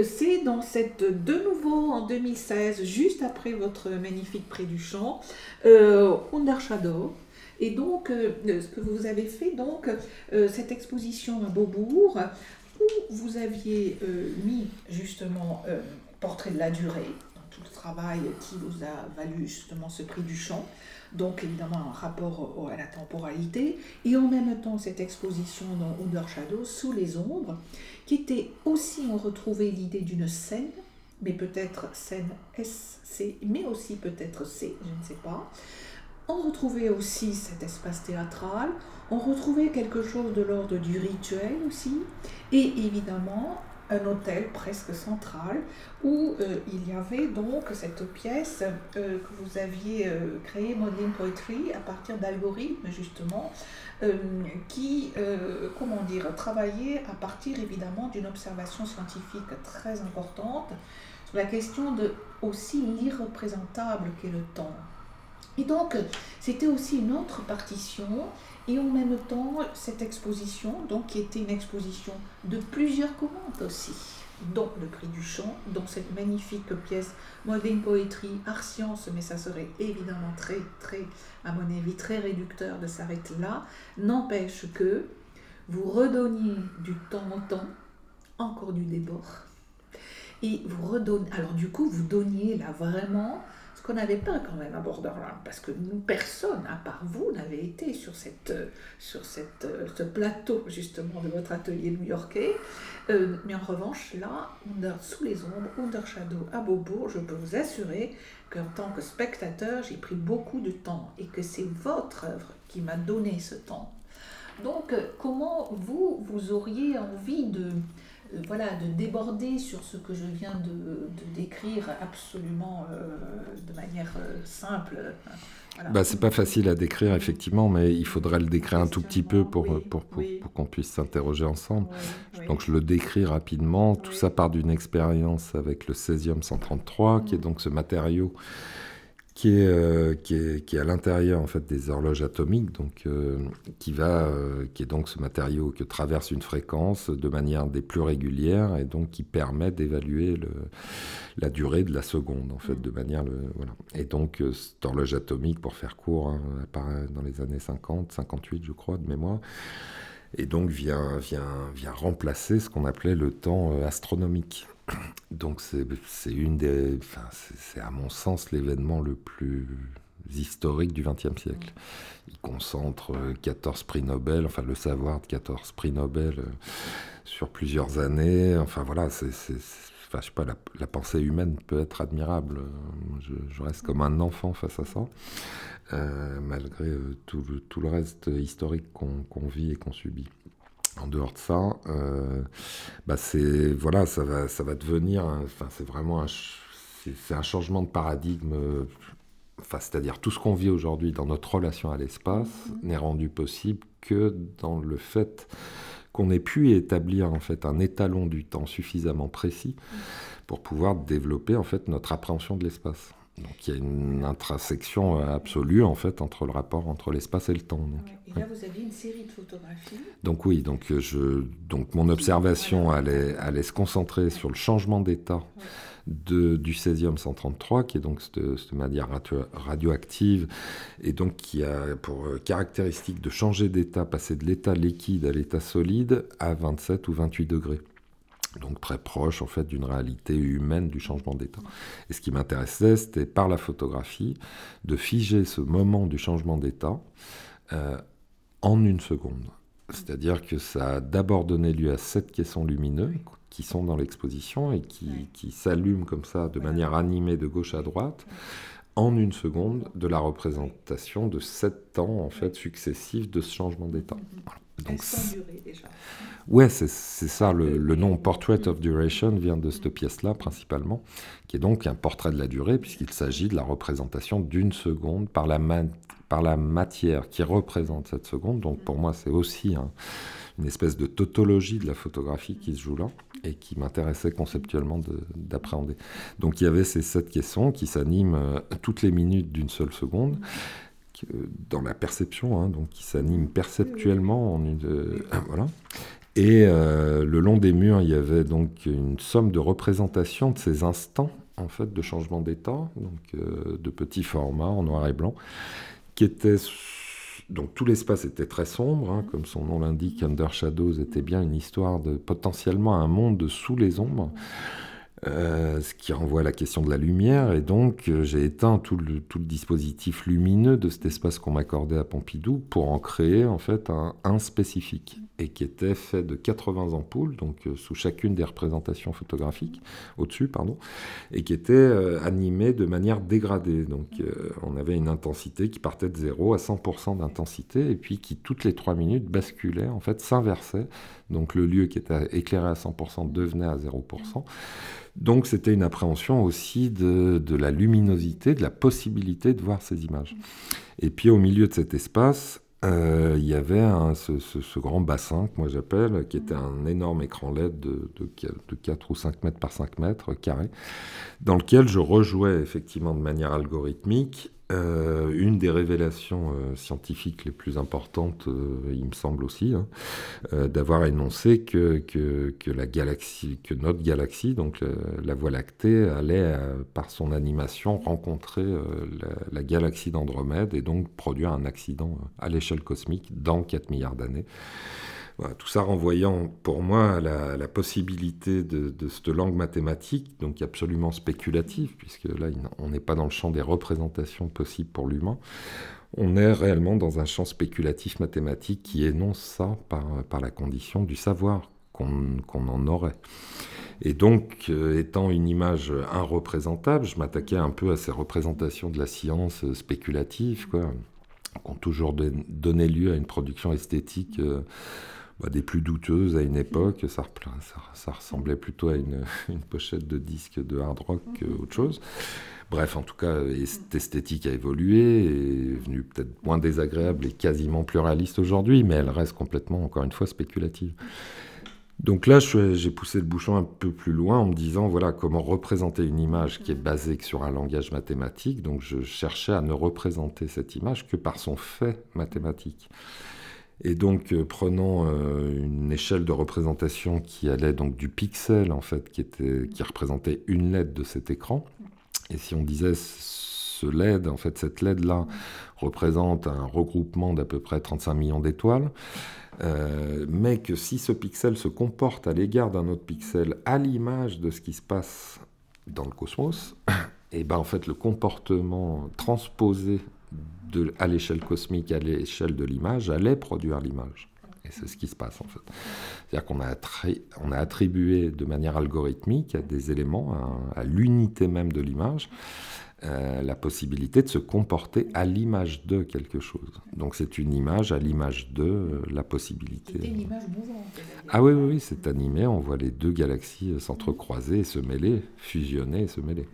c'est dans cette, de nouveau en 2016, juste après votre magnifique Près du Champ, euh, Under Shadow, et donc, euh, ce que vous avez fait, donc, euh, cette exposition à Beaubourg, où vous aviez euh, mis justement Portrait de la durée, le travail qui vous a valu justement ce prix du champ, donc évidemment un rapport à la temporalité, et en même temps cette exposition dans Under Shadow, sous les ombres, qui était aussi, on retrouvait l'idée d'une scène, mais peut-être scène SC, mais aussi peut-être C, je ne sais pas. On retrouvait aussi cet espace théâtral, on retrouvait quelque chose de l'ordre du rituel aussi, et évidemment un hôtel presque central où euh, il y avait donc cette pièce euh, que vous aviez euh, créée, Modeling Poetry, à partir d'algorithmes justement, qui, comment dire, travaillait à partir évidemment d'une observation scientifique très importante sur la question de aussi l'irreprésentable qu'est le temps. Et donc, c'était aussi une autre partition et en même temps, cette exposition, donc, qui était une exposition de plusieurs commandes aussi, dont le prix du chant, dont cette magnifique pièce Modern Poetry, Art Science, mais ça serait évidemment très, très, à mon avis, très réducteur de s'arrêter là, n'empêche que vous redonniez du temps au temps, encore du débord, et vous redonnez, alors du coup, vous donniez là vraiment qu'on n'avait pas quand même à Borderland, parce que nous, personne, à part vous, n'avait été sur, cette, sur cette, ce plateau justement de votre atelier new-yorkais. Euh, mais en revanche, là, sous les ombres, Under Shadow à Beaubourg, je peux vous assurer qu'en tant que spectateur, j'ai pris beaucoup de temps et que c'est votre œuvre qui m'a donné ce temps. Donc, euh, comment vous, vous auriez envie de, euh, voilà, de déborder sur ce que je viens de, décrire absolument euh, de manière euh, simple. Voilà. Bah, c'est pas facile à décrire, effectivement, mais il faudrait le décrire un tout petit peu pour, pour, pour, qu'on puisse s'interroger ensemble. donc je le décris rapidement. Tout ça part d'une expérience avec le césium 133, qui est donc ce matériau qui est, euh, qui est, qui est, à l'intérieur en fait des horloges atomiques, donc euh, qui va, euh, qui est donc ce matériau que traverse une fréquence de manière des plus régulières et donc qui permet d'évaluer la durée de la seconde en fait de manière voilà. Et donc cette horloge atomique, pour faire court, hein, apparaît dans les années 50, 58 je crois de mémoire et donc vient, vient, vient remplacer ce qu'on appelait le temps astronomique. Donc c'est une des, enfin, c'est à mon sens l'événement le plus historique du XXe siècle. Il concentre 14 prix Nobel, enfin le savoir de 14 prix Nobel euh, sur plusieurs années. Enfin voilà, c'est, enfin, je sais pas, la, pensée humaine peut être admirable. Je, reste comme un enfant face à ça, euh, malgré euh, tout, le reste historique qu'on vit et qu'on subit en dehors de ça, euh, bah c'est voilà, ça va, ça va devenir, enfin c'est vraiment un, c'est un changement de paradigme. Enfin, c'est-à-dire tout ce qu'on vit aujourd'hui dans notre relation à l'espace mm-hmm. n'est rendu possible que dans le fait qu'on ait pu établir en fait un étalon du temps suffisamment précis pour pouvoir développer en fait notre appréhension de l'espace. Donc il y a une intrasection euh, absolue en fait entre le rapport entre l'espace et le temps. Là vous avez une série de photographies. Donc oui, donc euh, je, donc mon observation allait, allait se concentrer sur le changement d'état de, du césium 133, qui est donc cette, cette matière radioactive et donc qui a pour euh, caractéristique de changer d'état, passer de l'état liquide à l'état solide à 27 ou 28 degrés donc très proche en fait d'une réalité humaine du changement d'état. Et ce qui m'intéressait, c'était par la photographie de figer ce moment du changement d'état euh, en une seconde. C'est-à-dire que ça a d'abord donné lieu à sept caissons lumineux qui sont dans l'exposition et qui, qui s'allument comme ça de manière animée de gauche à droite en une seconde de la représentation de sept temps en fait successifs de ce changement d'état. Mm-hmm. Donc, déjà. Ouais, c'est ça, le, nom Portrait of Duration vient de cette pièce-là principalement, qui est donc un portrait de la durée, puisqu'il s'agit de la représentation d'une seconde par la, par la matière qui représente cette seconde. Donc pour moi, c'est aussi une espèce de tautologie de la photographie qui se joue là et qui m'intéressait conceptuellement d'appréhender. Donc il y avait ces sept caissons qui s'animent euh, toutes les minutes d'une seule seconde dans la perception, hein, donc qui s'animent perceptuellement en une, euh, voilà. Et euh, le long des murs, il y avait donc une somme de représentations de ces instants en fait de changement d'état, donc de petits formats en noir et blanc, qui étaient donc tout l'espace était très sombre, hein, comme son nom l'indique. Under Shadows était bien une histoire de potentiellement un monde sous les ombres. Euh, ce qui renvoie à la question de la lumière. Et donc, euh, j'ai éteint tout le, dispositif lumineux de cet espace qu'on m'accordait à Pompidou pour en créer en fait un, spécifique et qui était fait de 80 ampoules, donc euh, sous chacune des représentations photographiques, au-dessus, pardon, et qui était animé de manière dégradée. Donc, on avait une intensité qui partait de 0 à 100% d'intensité et puis qui, toutes les 3 minutes, basculait, en fait, s'inversait. Donc, le lieu qui était éclairé à 100% devenait à 0%. Donc c'était une appréhension aussi de, la luminosité, de la possibilité de voir ces images. Et puis au milieu de cet espace, euh, il y avait ce, grand bassin que moi j'appelle, qui était un énorme écran LED de, de, 4 ou 5 mètres par 5 mètres carrés, dans lequel je rejouais effectivement de manière algorithmique euh, une des révélations euh, scientifiques les plus importantes, euh, il me semble aussi, hein, d'avoir énoncé que, que, la galaxie, que notre galaxie, donc la Voie lactée, allait, par son animation, rencontrer la, la, galaxie d'Andromède et donc produire un accident à l'échelle cosmique dans 4 milliards d'années. Tout ça renvoyant pour moi à la, possibilité de, cette langue mathématique, donc absolument spéculative, puisque là, on n'est pas dans le champ des représentations possibles pour l'humain. On est réellement dans un champ spéculatif mathématique qui énonce ça par, la condition du savoir qu'on en aurait. Et donc, euh, étant une image irreprésentable, je m'attaquais un peu à ces représentations de la science spéculative, quoi, qui ont toujours donné lieu à une production esthétique euh, bah, des plus douteuses à une époque. Ça, ça, ressemblait plutôt à <laughs> une, pochette de disque de hard rock qu'autre chose. Bref, en tout cas, cette esthétique a évolué, est venue peut-être moins désagréable et quasiment plus réaliste aujourd'hui, mais elle reste complètement, encore une fois, spéculative. Donc là, j'ai poussé le bouchon un peu plus loin en me disant, voilà, comment représenter une image qui est basée sur un langage mathématique. Donc je cherchais à ne représenter cette image que par son fait mathématique. Et donc, euh, prenant euh, une échelle de représentation qui allait donc du pixel, en fait, qui, était, qui représentait une LED de cet écran, et si on disait ce LED, en fait, cette LED-là représente un regroupement d'à peu près 35 millions d'étoiles, euh, mais que si ce pixel se comporte à l'égard d'un autre pixel à l'image de ce qui se passe dans le cosmos, <coughs> et ben en fait le comportement transposé à l'échelle cosmique, à l'échelle de l'image, allait produire l'image. Et c'est ce qui se passe en fait. C'est-à-dire qu'on a, on a attribué de manière algorithmique à des éléments, à, l'unité même de l'image, euh, la possibilité de se comporter à l'image de quelque chose. Donc c'est une image à l'image de euh, la possibilité. Une image mouvante. Ah oui, oui, oui c'est animé, on voit les deux galaxies euh, s'entrecroiser, se mêler, fusionner et se mêler.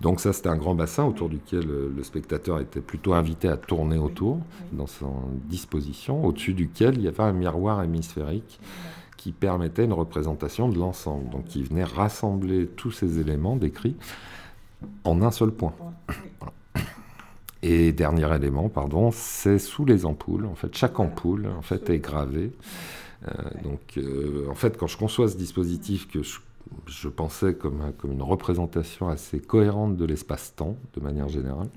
Donc ça, c'était un grand bassin autour duquel euh, le spectateur était plutôt invité à tourner autour, dans son disposition, au-dessus duquel il y avait un miroir hémisphérique qui permettait une représentation de l'ensemble, donc qui venait rassembler tous ces éléments décrits en un seul point. <coughs> Et dernier élément, pardon, c'est sous les ampoules. En fait, chaque ampoule en fait est gravée. Euh, donc, euh, en fait, quand je conçois ce dispositif que je je pensais comme, comme une représentation assez cohérente de l'espace-temps, de manière générale.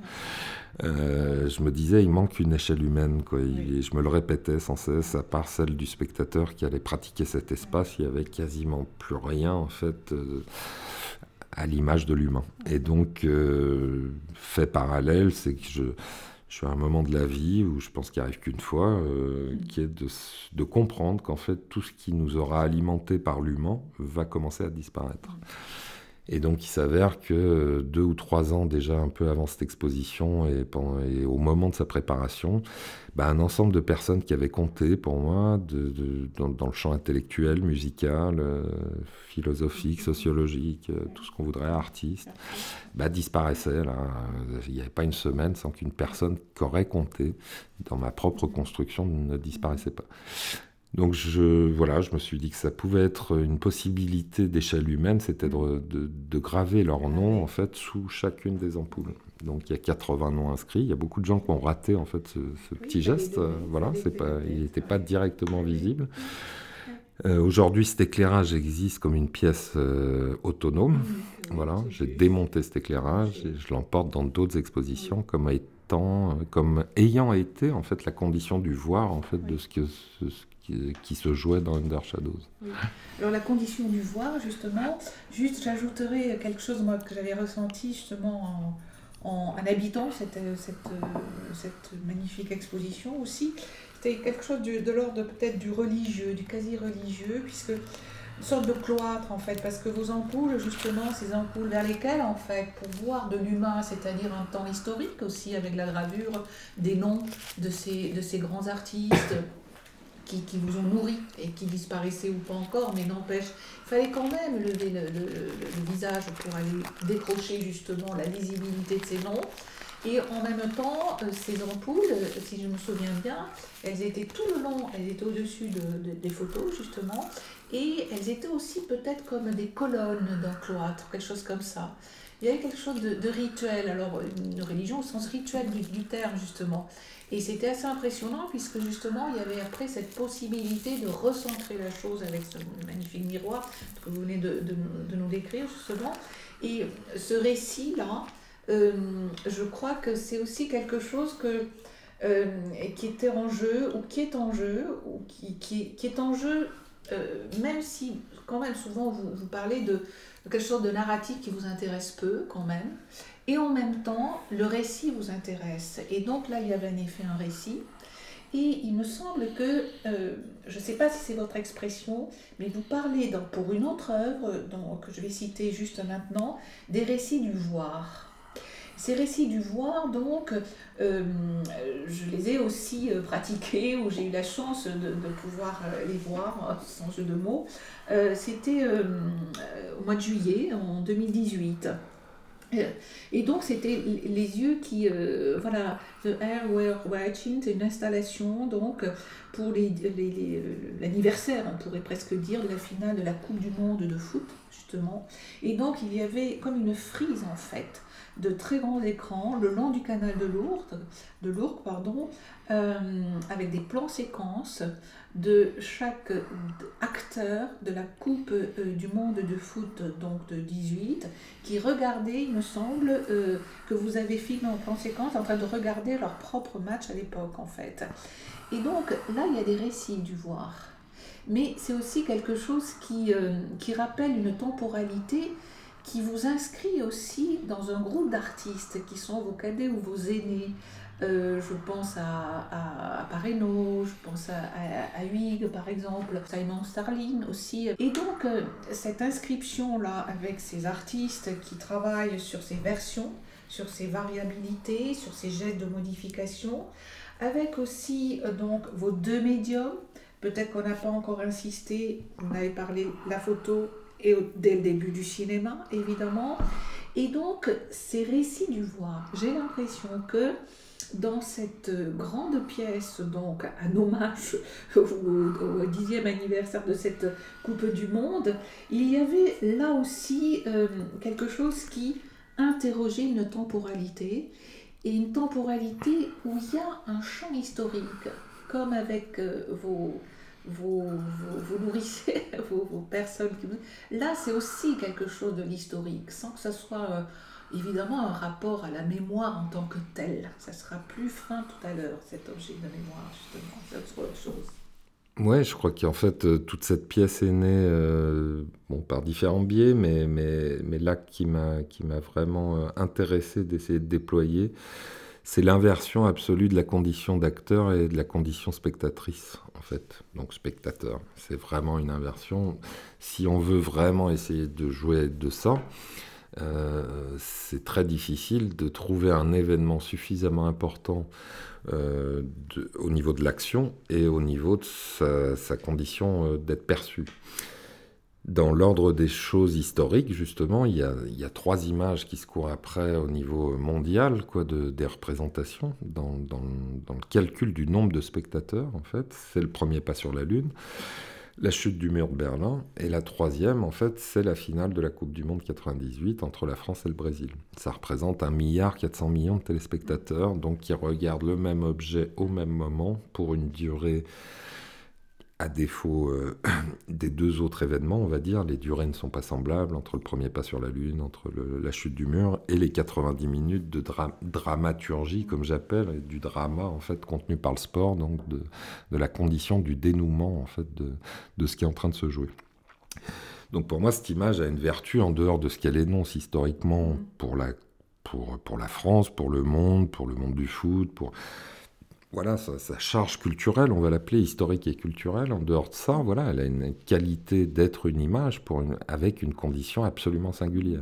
Euh, je me disais, il manque une échelle humaine. Quoi. Et je me le répétais sans cesse, à part celle du spectateur qui allait pratiquer cet espace, il n'y avait quasiment plus rien, en fait, euh, à l'image de l'humain. Et donc, euh, fait parallèle, c'est que je je suis à un moment de la vie où je pense qu'il arrive qu'une fois, euh, qui est de, de comprendre qu'en fait tout ce qui nous aura alimenté par l'humain va commencer à disparaître. Et donc il s'avère que deux ou trois ans déjà un peu avant cette exposition et, au moment de sa préparation, bah, un ensemble de personnes qui avaient compté pour moi dans, le champ intellectuel, musical, euh, philosophique, sociologique, euh, tout ce qu'on voudrait, artiste, bah, disparaissaient. Il n'y avait pas une semaine sans qu'une personne qui aurait compté dans ma propre construction ne disparaissait pas. Donc je, voilà, je me suis dit que ça pouvait être une possibilité d'échelle humaine, c'était de, de, graver leur nom en fait sous chacune des ampoules. Donc il y a 80 noms inscrits. Il y a beaucoup de gens qui ont raté en fait ce, petit geste. voilà, c'est pas, il n'était pas directement visible. Euh, aujourd'hui, cet éclairage existe comme une pièce euh, autonome. Voilà, j'ai démonté cet éclairage et je l'emporte dans d'autres expositions comme étant, comme ayant été en fait la condition du voir en fait de ce que ce, qui, se jouait dans Under Shadows. Alors la condition du voir, justement, juste j'ajouterais quelque chose moi, que j'avais ressenti justement en, habitant cette, magnifique exposition aussi. C'était quelque chose de, l'ordre peut-être du religieux, du quasi-religieux, puisque une sorte de cloître en fait, parce que vos ampoules, justement, ces ampoules vers lesquelles en fait, pour voir de l'humain, c'est-à-dire un temps historique aussi, avec la gravure des noms de ces grands artistes, qui, vous ont nourri et qui disparaissaient ou pas encore, mais n'empêche, il fallait quand même lever le, visage pour aller décrocher justement la lisibilité de ces noms. Et en même temps, euh, ces ampoules, si je me souviens bien, elles étaient tout le long, elles étaient au-dessus de, des photos justement, et elles étaient aussi peut-être comme des colonnes d'un cloître, quelque chose comme ça. Il y avait quelque chose de, rituel, alors une religion au sens rituel du terme justement. Et c'était assez impressionnant puisque justement il y avait après cette possibilité de recentrer la chose avec ce magnifique miroir que vous venez de, nous décrire justement. Et ce récit-là, euh, je crois que c'est aussi quelque chose que qui était en jeu, ou qui est en jeu, ou qui, qui, qui est en jeu, même si, quand même, souvent vous, vous parlez de, de quelque chose de narratif qui vous intéresse peu, quand même, et en même temps, le récit vous intéresse. Et donc là, il y avait en effet un récit. Et il me semble que, euh, je ne sais pas si c'est votre expression, mais vous parlez pour une autre œuvre, que je vais citer juste maintenant, des récits du voir. Ces récits du voir, donc, euh, je les ai aussi euh, pratiqués, ou j'ai eu la chance de, pouvoir les voir, sans jeu de mots. C'était au mois de juillet, en 2018. Euh, et donc, c'était les yeux qui. Euh, voilà, The Air Were Watching, c'est une installation donc pour l'anniversaire, on pourrait presque dire, de la finale de la Coupe du Monde de foot, justement. Et donc, il y avait comme une frise en fait de très grands écrans le long du canal de Lourdes, de Lourdes pardon, euh, avec des plans séquences de chaque acteur de la Coupe euh, du Monde de foot donc de 18 qui regardaient, il me semble, euh, que vous avez filmé en plan séquence en train de regarder leur propre match à l'époque en fait. Et donc là, il y a des récits du voir. Mais c'est aussi quelque chose qui, qui rappelle une temporalité qui vous inscrit aussi dans un groupe d'artistes qui sont vos cadets ou vos aînés. Euh, je pense à, à, à je pense à, à, Huyghe par exemple, Simon Starling aussi. Et donc euh, cette inscription-là avec ces artistes qui travaillent sur ces versions, sur ces variabilités, sur ces gestes de modification, avec aussi euh, donc vos deux médiums, peut-être qu'on n'a pas encore insisté, vous avez parlé la photo et dès le début du cinéma, évidemment. Et donc, ces récits du voir, j'ai l'impression que dans cette grande pièce, donc un hommage <laughs> au, dixième anniversaire de cette Coupe du Monde, il y avait là aussi euh, quelque chose qui interrogeait une temporalité, et une temporalité où il y a un champ historique, comme avec euh, vos vous, vous, nourrissez <laughs> vos, personnes. Là, c'est aussi quelque chose de l'historique, sans que ce soit euh, évidemment un rapport à la mémoire en tant que telle. Ça sera plus fin tout à l'heure, cet objet de mémoire, justement. C'est autre chose. Ouais, je crois qu'en fait, euh, toute cette pièce est née bon, par différents biais, mais, mais, mais là, qui m'a vraiment intéressé d'essayer de déployer, c'est l'inversion absolue de la condition d'acteur et de la condition spectatrice, en fait. Donc spectateur, c'est vraiment une inversion. Si on veut vraiment essayer de jouer de ça, euh, c'est très difficile de trouver un événement suffisamment important euh, au niveau de l'action et au niveau de sa, condition euh, d'être perçu. Dans l'ordre des choses historiques, justement, il y, a, trois images qui se courent après au niveau mondial quoi, de, des représentations, dans, le calcul du nombre de spectateurs, en fait. C'est le premier pas sur la Lune, la chute du mur de Berlin, et la troisième, en fait, c'est la finale de la Coupe du Monde 98 entre la France et le Brésil. Ça représente un milliard 400 millions de téléspectateurs, donc qui regardent le même objet au même moment pour une durée à défaut euh, <clears throat> des deux autres événements, on va dire, les durées ne sont pas semblables entre le premier pas sur la Lune, entre la chute du mur et les 90 minutes de dramaturgie, comme j'appelle, du drama en fait contenu par le sport, donc de, la condition du dénouement en fait de, ce qui est en train de se jouer. Donc pour moi, cette image a une vertu en dehors de ce qu'elle énonce historiquement pour la, pour, pour la France, pour le monde, pour le monde du foot, pour voilà, sa, charge culturelle, on va l'appeler historique et culturelle. En dehors de ça, voilà, elle a une qualité d'être une image avec une condition absolument singulière.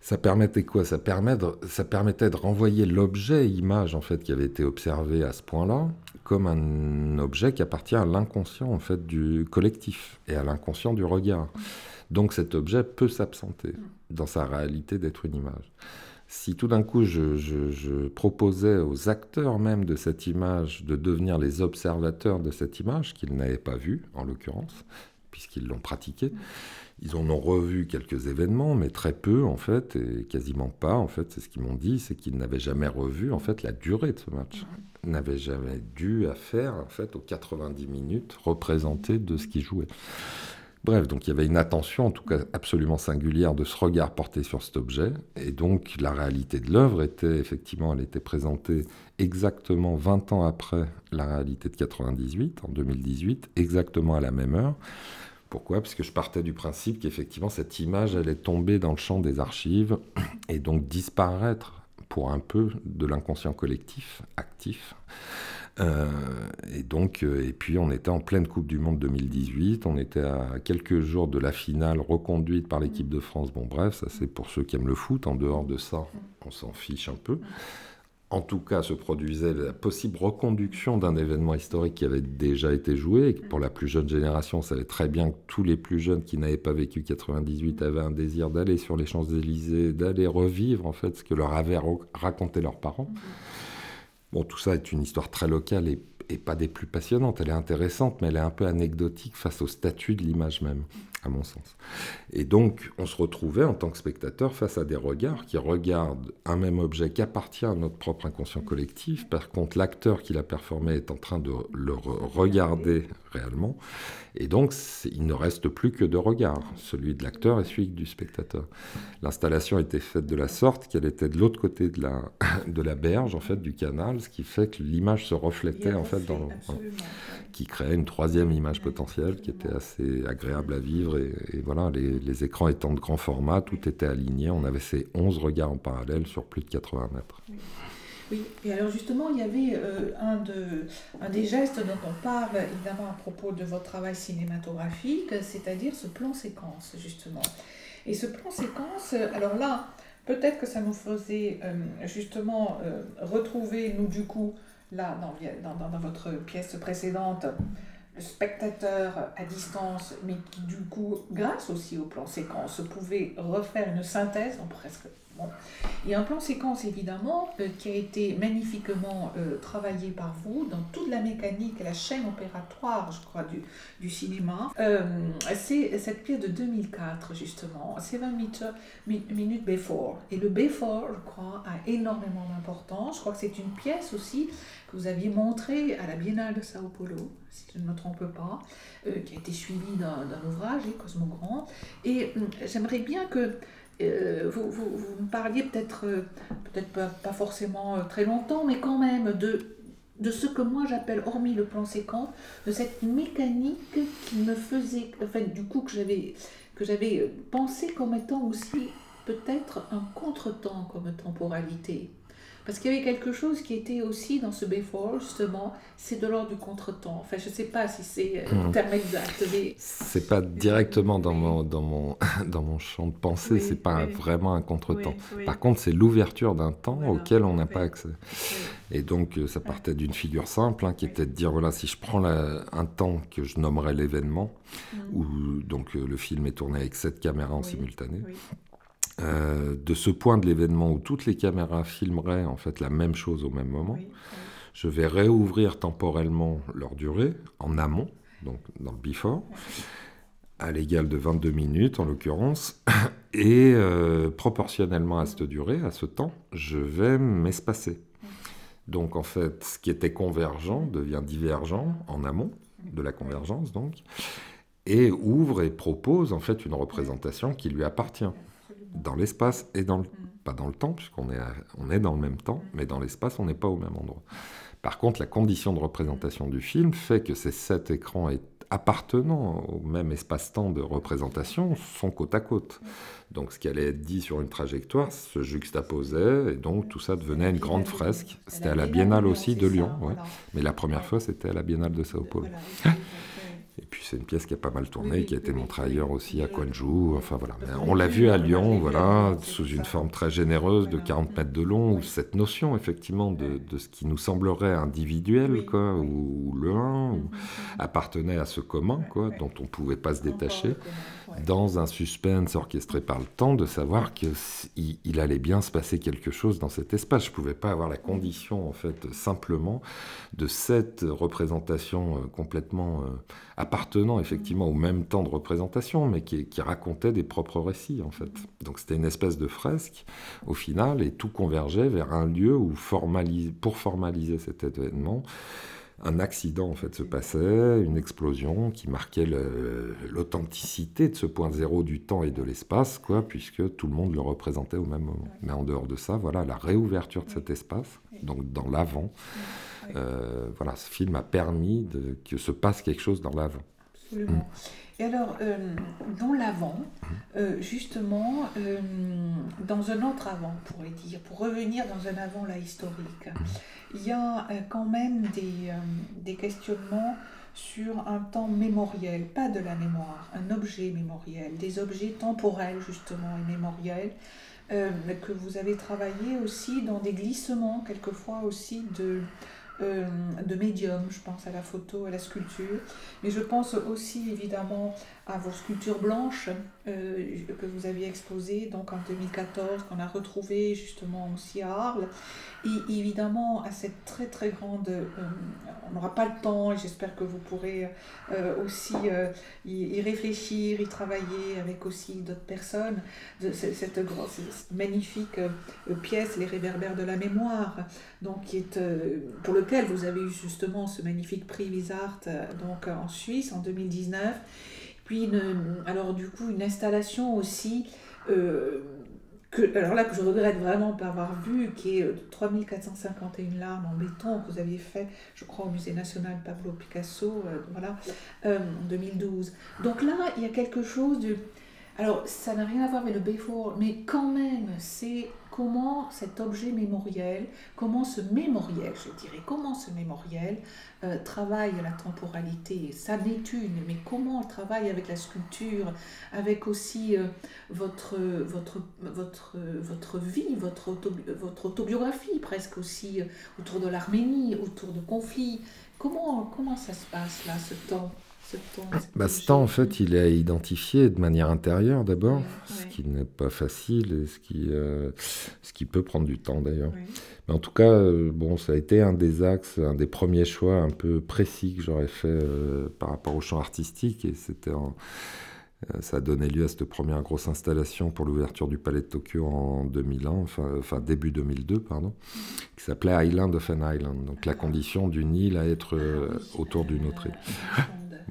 Ça permettait quoi? Ça, permet ça permettait de renvoyer l'objet image en fait qui avait été observé à ce point-là comme un objet qui appartient à l'inconscient en fait du collectif et à l'inconscient du regard. Donc cet objet peut s'absenter dans sa réalité d'être une image si tout d'un coup je, proposais aux acteurs même de cette image de devenir les observateurs de cette image, qu'ils n'avaient pas vue en l'occurrence, puisqu'ils l'ont pratiquée, ils en ont revu quelques événements, mais très peu en fait, et quasiment pas en fait, c'est ce qu'ils m'ont dit, c'est qu'ils n'avaient jamais revu en fait la durée de ce match, n'avaient jamais dû à faire en fait aux 90 minutes représentées de ce qu'ils jouaient. Bref, donc il y avait une attention, en tout cas absolument singulière, de ce regard porté sur cet objet. Et donc la réalité de l'œuvre était effectivement, elle était présentée exactement 20 ans après la réalité de 98, en 2018, exactement à la même heure. Pourquoi? Parce que je partais du principe qu'effectivement cette image allait tomber dans le champ des archives et donc disparaître pour un peu de l'inconscient collectif, actif. Euh, et donc, euh, et puis on était en pleine Coupe du Monde 2018, on était à quelques jours de la finale reconduite par l'équipe de France. Bon, bref, ça c'est pour ceux qui aiment le foot. En dehors de ça, on s'en fiche un peu. En tout cas, se produisait la possible reconduction d'un événement historique qui avait déjà été joué. Et pour la plus jeune génération, on savait très bien que tous les plus jeunes qui n'avaient pas vécu 98 avaient un désir d'aller sur les Champs-Élysées, d'aller revivre en fait ce que leur avaient raconté leurs parents. Bon, tout ça est une histoire très locale et, pas des plus passionnantes. Elle est intéressante, mais elle est un peu anecdotique face au statut de l'image même, à mon sens. Et donc, on se retrouvait en tant que spectateur face à des regards qui regardent un même objet qui appartient à notre propre inconscient collectif. Par contre, l'acteur qui l'a performé est en train de le regarder réellement. Et donc, il ne reste plus que deux regards, celui de l'acteur et celui du spectateur. L'installation était faite de la sorte qu'elle était de l'autre côté de la, de la berge, en fait, du canal, ce qui fait que l'image se reflétait, en fait, dans, qui créait une troisième image potentielle qui était assez agréable à vivre. Et, voilà, les, écrans étant de grand format, tout était aligné. On avait ces 11 regards en parallèle sur plus de 80 mètres. Oui, et alors justement, il y avait euh, un, de, un des gestes dont on parle évidemment à propos de votre travail cinématographique, c'est-à-dire ce plan séquence, justement. Et ce plan séquence, alors là, peut-être que ça nous faisait euh, justement euh, retrouver, nous du coup, là, dans, votre pièce précédente, le spectateur à distance, mais qui du coup, grâce aussi au plan séquence, pouvait refaire une synthèse, en presque y a un plan séquence évidemment euh, qui a été magnifiquement euh, travaillé par vous dans toute la mécanique et la chaîne opératoire, je crois, du, du cinéma. Euh, c'est cette pièce de 2004 justement, Seven Minutes Before. Et le Before, je crois, a énormément d'importance. Je crois que c'est une pièce aussi que vous aviez montrée à la Biennale de Sao Paulo, si je ne me trompe pas, qui a été suivie d'un ouvrage, Cosmogrand. Et j'aimerais bien que euh, vous, vous, vous, me parliez peut-être euh, peut-être pas, forcément euh, très longtemps, mais quand même de, de ce que moi j'appelle, hormis le plan séquence, de cette mécanique qui me faisait, enfin du coup que j'avais que j'avais pensé comme étant aussi peut-être un contretemps comme temporalité. Parce qu'il y avait quelque chose qui était aussi dans ce Before, justement, c'est de l'ordre du contretemps. Enfin, je ne sais pas si c'est le hmm. terme exact. Mais... C'est pas directement dans mon, dans, mon, <laughs> dans mon champ de pensée, c'est pas vraiment un contretemps. Par contre, c'est l'ouverture d'un temps auquel on n'a pas accès. Et donc, euh, ça partait d'une figure simple, hein, qui était de dire, voilà, si je prends un temps que je nommerais l'événement, hmm. où donc euh, le film est tourné avec sept caméras en simultané, euh, de ce point de l'événement où toutes les caméras filmeraient en fait la même chose au même moment, je vais réouvrir temporellement leur durée en amont, donc dans le before, à l'égal de 22 minutes en l'occurrence, <coughs> et euh, proportionnellement à cette durée, à ce temps, je vais m'espacer. Donc en fait, ce qui était convergent devient divergent en amont de la convergence donc, et ouvre et propose en fait une représentation qui lui appartient dans l'espace et dans le... Mm. Pas dans le temps, puisqu'on est, on est dans le même temps, mm. mais dans l'espace, on n'est pas au même endroit. Par contre, la condition de représentation du film fait que ces sept écrans appartenant au même espace-temps de représentation sont côte à côte. Mm. Donc ce qui allait être dit sur une trajectoire se juxtaposait et donc tout ça devenait une grande fresque. C'était à la Biennale aussi de Lyon, mais la première fois c'était à la Biennale de Sao Paulo. Et puis c'est une pièce qui a pas mal tourné, qui a été montrée ailleurs aussi à Quanju. Enfin voilà, on l'a vu à Lyon, voilà, sous une forme très généreuse de 40 mètres de long, où cette notion effectivement de, de ce qui nous semblerait individuel, quoi, ou, le un, ou appartenait à ce commun, quoi, dont on pouvait pas se détacher dans un suspense orchestré par le temps, de savoir qu'il il allait bien se passer quelque chose dans cet espace. Je ne pouvais pas avoir la condition, en fait, simplement de cette représentation euh, complètement euh, appartenant effectivement au même temps de représentation, mais qui, racontait des propres récits, en fait. Donc c'était une espèce de fresque, au final, et tout convergeait vers un lieu où, pour formaliser cet événement, un accident en fait se passait, une explosion qui marquait l'authenticité de ce point zéro du temps et de l'espace, quoi, puisque tout le monde le représentait au même moment. Mais en dehors de ça, voilà, la réouverture de cet espace, donc dans l'avant, euh, voilà, ce film a permis de, que se passe quelque chose dans l'avant. Absolument. Et alors, euh, dans l'avant, euh, justement, dans un autre avant, pourrait dire, pour revenir dans un avant là historique, il y a quand même des, des questionnements sur un temps mémoriel, pas de la mémoire, un objet mémoriel, des objets temporels justement et mémoriels, que vous avez travaillé aussi dans des glissements, quelquefois aussi de, euh, de médium, je pense à la photo, à la sculpture, mais je pense aussi évidemment à vos sculptures blanches euh, que vous aviez exposées donc en 2014, qu'on a retrouvées justement aussi à Arles, et évidemment à cette très très grande, euh, on n'aura pas le temps et j'espère que vous pourrez aussi y, réfléchir, y travailler avec aussi d'autres personnes, cette, cette, magnifique pièce, les réverbères de la mémoire, donc qui est pour le lequel vous avez eu justement ce magnifique prix Visart euh, donc en Suisse en 2019. Puis alors du coup une installation aussi euh, que, alors là que je regrette vraiment pas avoir vu, qui est 3451 euh, larmes en béton que vous aviez fait, je crois, au Musée national Pablo Picasso, voilà, en 2012. Donc là, il y a quelque chose de... Alors, ça n'a rien à voir avec le before, mais quand même, c'est comment cet objet mémoriel, comment ce mémoriel, je dirais, comment ce mémoriel euh, travaille la temporalité. Ça n'est une, mais comment elle travaille avec la sculpture, avec aussi euh, votre, votre, votre, votre vie, votre, autobiographie presque aussi, euh, autour de l'Arménie, autour de conflits. Comment, comment ça se passe là, ce temps? Temps, bah, ce temps, en fait, il est identifié de manière intérieure d'abord, ce qui n'est pas facile et ce qui, euh, ce qui peut prendre du temps d'ailleurs. Mais en tout cas, euh, bon, ça a été un des axes, un des premiers choix un peu précis que j'aurais fait euh, par rapport au champ artistique et c'était ça a donné lieu à cette première grosse installation pour l'ouverture du Palais de Tokyo en 2001, enfin, enfin début 2002, pardon, qui s'appelait Island of an Island, donc la condition d'une île à être ah autour d'une autre île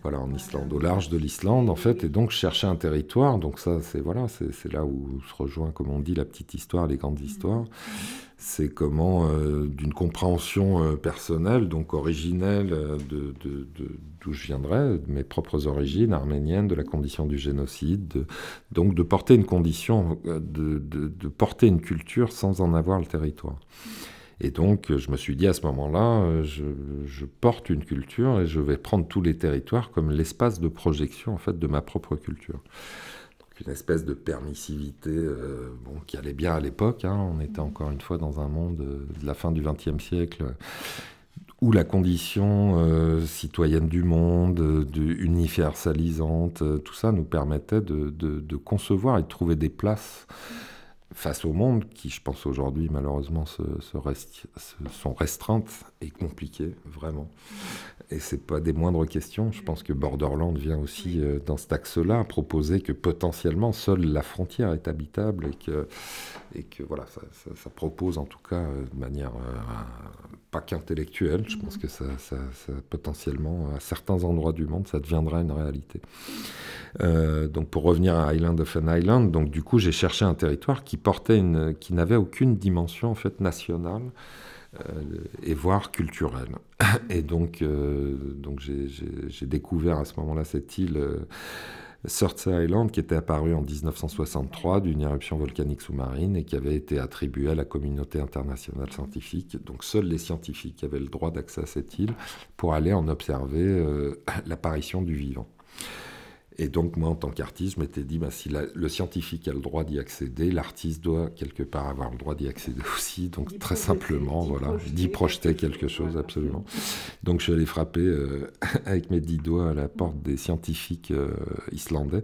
voilà, en Islande, au large de l'Islande, en fait, et donc chercher un territoire. Donc ça, c'est voilà, c'est là où se rejoint, comme on dit, la petite histoire, les grandes histoires. C'est comment, euh, d'une compréhension euh, personnelle, donc originelle euh, de, d'où je viendrais, de mes propres origines arméniennes, de la condition du génocide, donc de porter une condition, de, de, porter une culture sans en avoir le territoire. Et donc, je me suis dit à ce moment-là, euh, je, porte une culture et je vais prendre tous les territoires comme l'espace de projection en fait de ma propre culture. Donc, une espèce de permissivité euh, qui allait bien à l'époque. Hein. On était encore une fois dans un monde de la fin du XXe siècle où la condition euh, citoyenne du monde, de, universalisante, tout ça nous permettait de, concevoir et de trouver des places face au monde qui, je pense aujourd'hui, malheureusement, se, sont restreintes et compliquées, vraiment. Et c'est pas des moindres questions. Je pense que Borderland vient aussi euh, dans cet axe-là proposer que potentiellement seule la frontière est habitable et que, et que voilà, ça, propose en tout cas euh, de manière euh, pas qu'intellectuelle. Je pense que ça, potentiellement, à certains endroits du monde, ça deviendra une réalité. Donc pour revenir à Island of an Island, donc du coup j'ai cherché un territoire qui portait une, qui n'avait aucune dimension en fait nationale et voire culturelle. <laughs> Et donc euh, donc j'ai découvert à ce moment-là cette île. Surtsey Island, qui était apparue en 1963 d'une éruption volcanique sous-marine et qui avait été attribuée à la communauté internationale scientifique. Donc seuls les scientifiques avaient le droit d'accès à cette île pour aller en observer <laughs> l'apparition du vivant. Et donc, moi, en tant qu'artiste, je m'étais dit, bah, si le scientifique a le droit d'y accéder, l'artiste doit quelque part avoir le droit d'y accéder <laughs> aussi. Donc, très simplement, voilà, d'y projeter quelque chose, absolument. Donc, je suis allé frapper euh, <laughs> avec mes dix doigts à la porte des scientifiques euh, islandais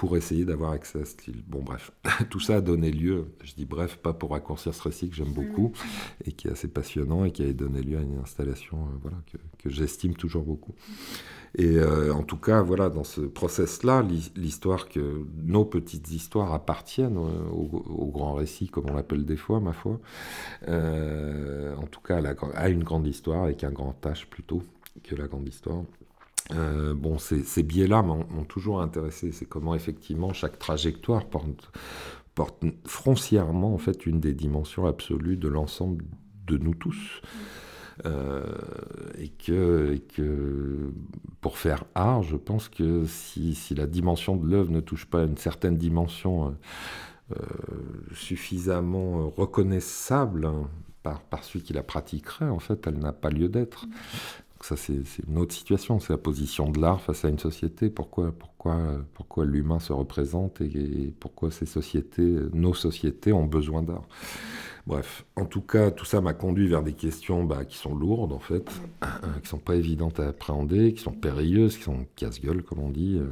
pour essayer d'avoir accès à ce style. Bon, bref, <laughs> tout ça a donné lieu, je dis bref, pas pour raccourcir ce récit que j'aime beaucoup et qui est assez passionnant et qui a donné lieu à une installation euh, voilà, que, que j'estime toujours beaucoup. Et euh, en tout cas, voilà, dans ce process-là, l'histoire que nos petites histoires appartiennent au, grand récit, comme on l'appelle des fois, ma foi. Euh, en tout cas, à une grande histoire avec un grand H plutôt que la grande histoire. Euh, bon, ces, biais-là m'ont toujours intéressé. C'est comment effectivement chaque trajectoire porte, porte, foncièrement en fait une des dimensions absolues de l'ensemble de nous tous. Euh, et, que, pour faire art, je pense que si, la dimension de l'œuvre ne touche pas à une certaine dimension euh, suffisamment reconnaissable hein, par, par celui qui la pratiquerait, en fait, elle n'a pas lieu d'être ça, c'est une autre situation. C'est la position de l'art face à une société. Pourquoi l'humain se représente et, pourquoi ces sociétés, nos sociétés, ont besoin d'art? Bref, en tout cas, tout ça m'a conduit vers des questions bah, qui sont lourdes, en fait, qui sont pas évidentes à appréhender, qui sont périlleuses, qui sont casse-gueule, comme on dit. Euh,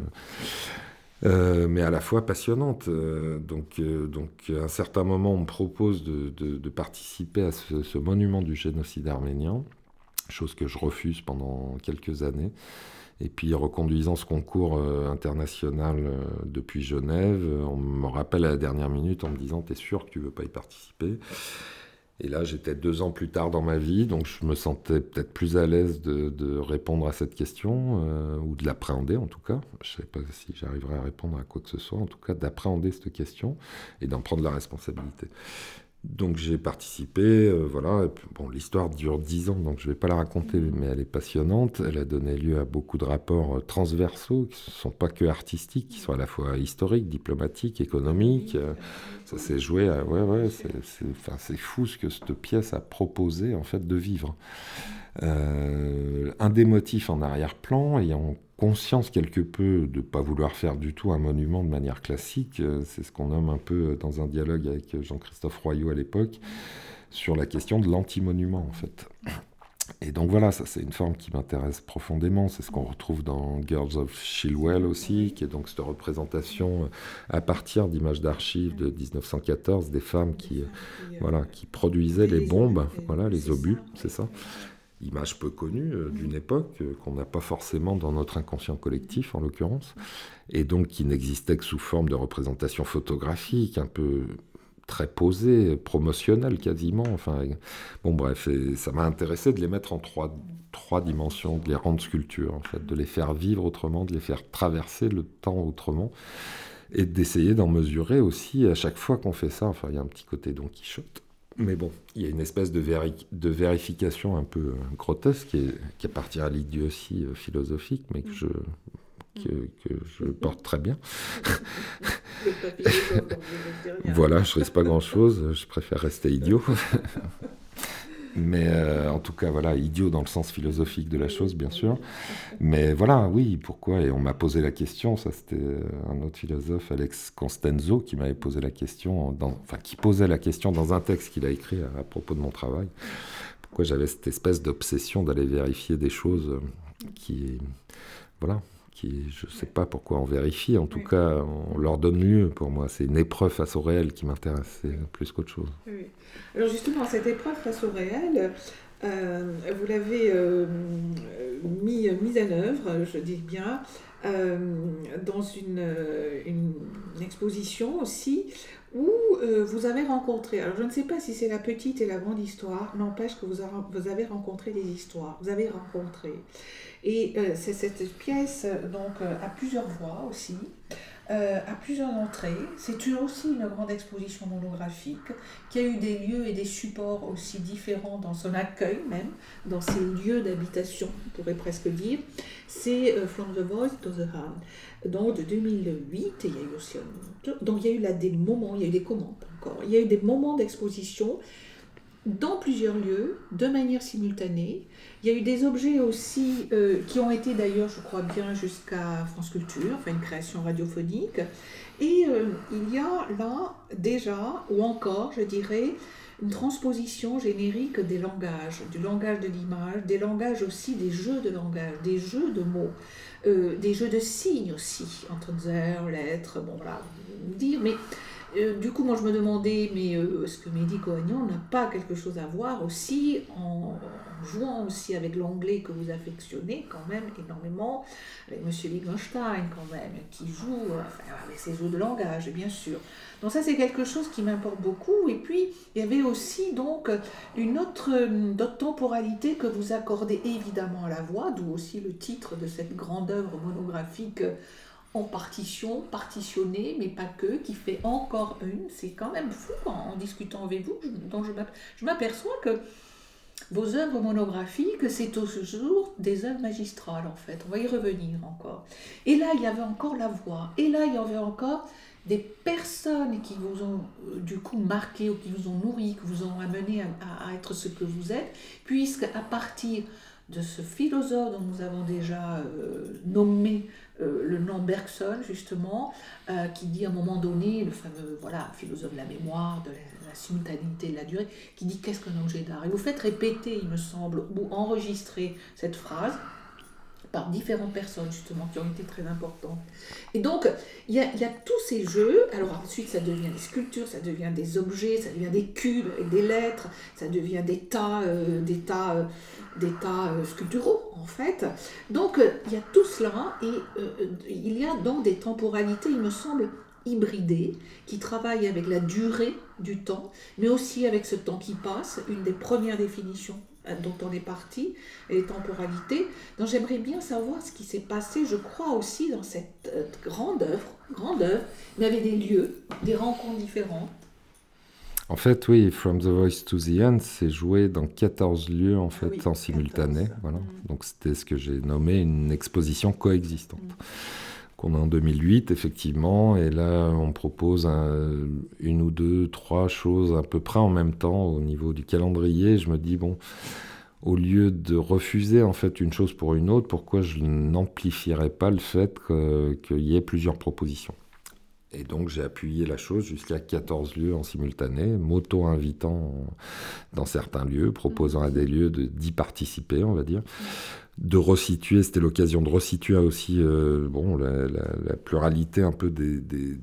euh, mais à la fois passionnantes. Euh, donc, donc, à un certain moment, on me propose de, participer à ce, monument du génocide arménien chose que je refuse pendant quelques années. Et puis, reconduisant ce concours euh, international euh, depuis Genève, on me rappelle à la dernière minute en me disant T'es sûr que tu veux pas y participer? Et là, j'étais deux ans plus tard dans ma vie, donc je me sentais peut-être plus à l'aise de, répondre à cette question, euh, ou de l'appréhender en tout cas. Je ne sais pas si j'arriverai à répondre à quoi que ce soit, en tout cas d'appréhender cette question et d'en prendre la responsabilité. Donc j'ai participé, euh, voilà. bon, l'histoire dure dix ans, donc je ne vais pas la raconter, mais elle est passionnante. Elle a donné lieu à beaucoup de rapports euh, transversaux qui ne sont pas que artistiques, qui sont à la fois historiques, diplomatiques, économiques. Euh, ça s'est joué, à, ouais, ouais, c'est fou ce que cette pièce a proposé en fait de vivre. un des motifs en arrière-plan ayant conscience quelque peu de ne pas vouloir faire du tout un monument de manière classique. Euh, c'est ce qu'on nomme un peu dans un dialogue avec Jean-Christophe Royot à l'époque, sur la question de l'anti-monument en fait. Et donc voilà, ça c'est une forme qui m'intéresse profondément. C'est ce qu'on retrouve dans Girls of Shilwell aussi, qui est donc cette représentation euh, à partir d'images d'archives de 1914 des femmes qui, euh, voilà, qui produisaient les bombes, voilà, les obus, c'est ça image peu connue euh, d'une époque euh, qu'on n'a pas forcément dans notre inconscient collectif en l'occurrence, et donc qui n'existait que sous forme de représentation photographique, un peu très posée, promotionnelle quasiment. Enfin, bon bref, ça m'a intéressé de les mettre en trois, trois dimensions, de les rendre sculptures en fait, de les faire vivre autrement, de les faire traverser le temps autrement, et d'essayer d'en mesurer aussi à chaque fois qu'on fait ça. Enfin, il y a un petit côté Don Quichotte mais bon, il y a une espèce de, de vérification un peu euh, grotesque qui, qui appartient à l'idiotie euh, philosophique, mais que je, que, je porte très bien. <laughs> voilà, je risque pas grand-chose, je préfère rester idiot. <laughs> Mais euh, en tout cas, voilà, idiot dans le sens philosophique de la chose, bien sûr. Mais voilà, oui, pourquoi? Et on m'a posé la question, ça c'était euh, un autre philosophe, Alex Constenzo, qui m'avait posé la question, enfin qui posait la question dans un texte qu'il a écrit à, propos de mon travail. Pourquoi j'avais cette espèce d'obsession d'aller vérifier des choses euh, qui, voilà, qui, je ne sais pas pourquoi on vérifie, en tout cas, on leur donne lieu pour moi. C'est une épreuve face au réel qui m'intéresse, plus qu'autre chose. Oui. Alors justement, cette épreuve face au réel, euh, vous l'avez euh, mis, mise en œuvre, je dis bien, euh, dans une, une, exposition aussi où vous avez rencontré, alors je ne sais pas si c'est la petite et la grande histoire, n'empêche que vous, vous avez rencontré des histoires, vous avez rencontré. Et c'est cette pièce donc à plusieurs voix aussi. Euh, à plusieurs entrées. C'est aussi une grande exposition monographique qui a eu des lieux et des supports aussi différents dans son accueil même, dans ses lieux d'habitation, on pourrait presque dire. C'est euh, From the Voice to the Hand, donc de 2008, il y a eu aussi donc il y a eu là des moments, il y a eu des commandes encore, il y a eu des moments d'exposition dans plusieurs lieux, de manière simultanée. Il y a eu des objets aussi euh, qui ont été d'ailleurs, je crois bien, jusqu'à France Culture, enfin une création radiophonique. Et euh, il y a là déjà, ou encore, je dirais, une transposition générique des langages, du langage de l'image, des langages aussi, des jeux de langage, des jeux de mots, euh, des jeux de signes aussi, entre lettres, bon voilà, dire, mais euh, du coup, moi, je me demandais, mais euh, est-ce que Mehdi Coagnon n'a pas quelque chose à voir aussi en, jouant aussi avec l'anglais que vous affectionnez quand même énormément, avec M. Wittgenstein quand même, qui joue avec ses jeux de langage, bien sûr. Donc ça, c'est quelque chose qui m'importe beaucoup. Et puis, il y avait aussi donc une autre, autre temporalité que vous accordez évidemment à la voix, d'où aussi le titre de cette grande œuvre monographique en partition, partitionnée, mais pas que, qui fait encore une. C'est quand même fou en, discutant avec vous, dont je m'aperçois que vos œuvres monographiques, c'est toujours des œuvres magistrales en fait. On va y revenir encore. Et là, il y avait encore la voix. Et là, il y avait encore des personnes qui vous ont euh, du coup marqué ou qui vous ont nourri, qui vous ont amené à, à être ce que vous êtes, puisque à partir de ce philosophe dont nous avons déjà euh, nommé euh, le nom Bergson, justement, euh, qui dit à un moment donné, le fameux voilà, philosophe de la mémoire, de la, simultanéité de la durée, qui dit qu'est-ce qu'un objet d'art? Et vous faites répéter, il me semble, ou enregistrer cette phrase par différentes personnes justement qui ont été très importantes. Et donc, il y a, tous ces jeux, alors ensuite ça devient des sculptures, ça devient des objets, ça devient des cubes avec des lettres, ça devient des tas, des tas d'états euh, sculpturaux en fait. Donc euh, il y a tout cela et euh, il y a donc des temporalités, il me semble, hybridées, qui travaillent avec la durée du temps, mais aussi avec ce temps qui passe, une des premières définitions dont on est parti, les temporalités. Donc j'aimerais bien savoir ce qui s'est passé, je crois aussi dans cette grande œuvre, grande œuvre, mais avec des lieux, des rencontres différentes, en fait, oui, From the Voice to the End, c'est joué dans 14 lieux en fait en simultané. Voilà. Mm. Donc c'était ce que j'ai nommé une exposition coexistante. Mm. Qu'on a en 2008, effectivement, et là on propose une ou deux, trois choses à peu près en même temps au niveau du calendrier. Je me dis, bon, au lieu de refuser en fait une chose pour une autre, pourquoi je n'amplifierais pas le fait qu'il y ait plusieurs propositions? Et donc j'ai appuyé la chose jusqu'à 14 lieux en simultané, m'auto-invitant dans certains lieux, proposant à des lieux d'y participer, on va dire. De resituer, c'était l'occasion de resituer aussi euh, bon, la, pluralité un peu des, des,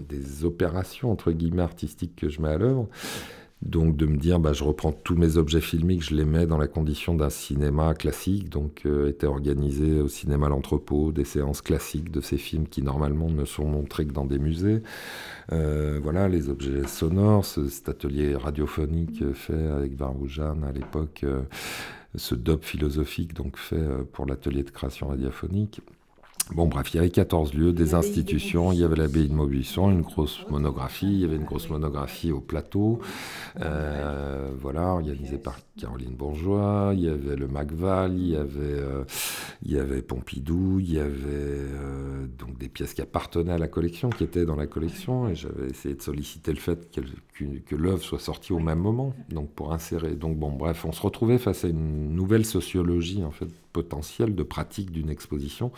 des, opérations, entre guillemets, artistiques que je mets à l'œuvre. Donc de me dire, bah, je reprends tous mes objets filmiques, je les mets dans la condition d'un cinéma classique, donc euh, était organisé au cinéma L'Entrepôt, des séances classiques de ces films qui normalement ne sont montrés que dans des musées. Euh, voilà, les objets sonores, cet atelier radiophonique fait avec Baroujan à l'époque, euh, ce dub philosophique donc fait pour l'atelier de création radiophonique. Bon, bref, il y avait 14 lieux, des institutions, il y avait l'abbaye de Maubuisson, une grosse monographie, il y avait une grosse monographie au plateau, euh, voilà, organisée par Caroline Bourgeois, il y avait le Macval, il y avait, euh, il y avait Pompidou, il y avait euh, donc des pièces qui appartenaient à la collection, qui étaient dans la collection, et j'avais essayé de solliciter le fait que l'œuvre soit sortie au même moment, donc pour insérer. Donc bon, bref, on se retrouvait face à une nouvelle sociologie, en fait, potentielle de pratique d'une exposition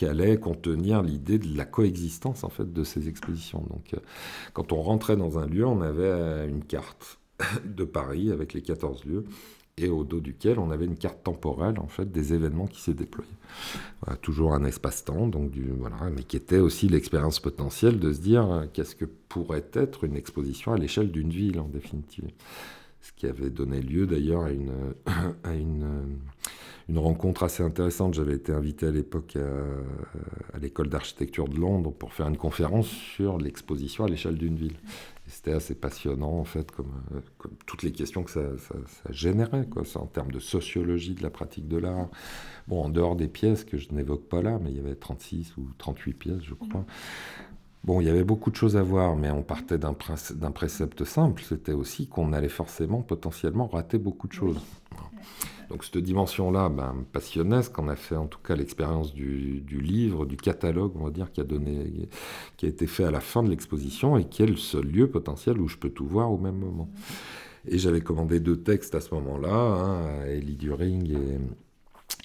qui allait contenir l'idée de la coexistence en fait de ces expositions. Donc, euh, quand on rentrait dans un lieu, on avait euh, une carte <laughs> de Paris avec les 14 lieux et au dos duquel on avait une carte temporelle en fait des événements qui s'est déployés. toujours un espace-temps, donc du, voilà, mais qui était aussi l'expérience potentielle de se dire euh, qu'est-ce que pourrait être une exposition à l'échelle d'une ville en définitive. Ce qui avait donné lieu d'ailleurs à une, <coughs> à une une rencontre assez intéressante. J'avais été invité à l'époque à, l'école d'architecture de Londres pour faire une conférence sur l'exposition à l'échelle d'une ville. C'était assez passionnant, en fait, comme, comme, toutes les questions que ça, ça, générait, quoi. en termes de sociologie de la pratique de l'art. Bon, en dehors des pièces que je n'évoque pas là, mais il y avait 36 ou 38 pièces, je crois. Bon, il y avait beaucoup de choses à voir, mais on partait d'un précepte simple, c'était aussi qu'on allait forcément, potentiellement, rater beaucoup de choses. Donc cette dimension-là ben, me passionnait, qu'on a fait en tout cas l'expérience du, livre, du catalogue, on va dire, qui a, donné, qui a été fait à la fin de l'exposition et qui est le seul lieu potentiel où je peux tout voir au même moment. Et j'avais commandé deux textes à ce moment-là, hein, Ellie During et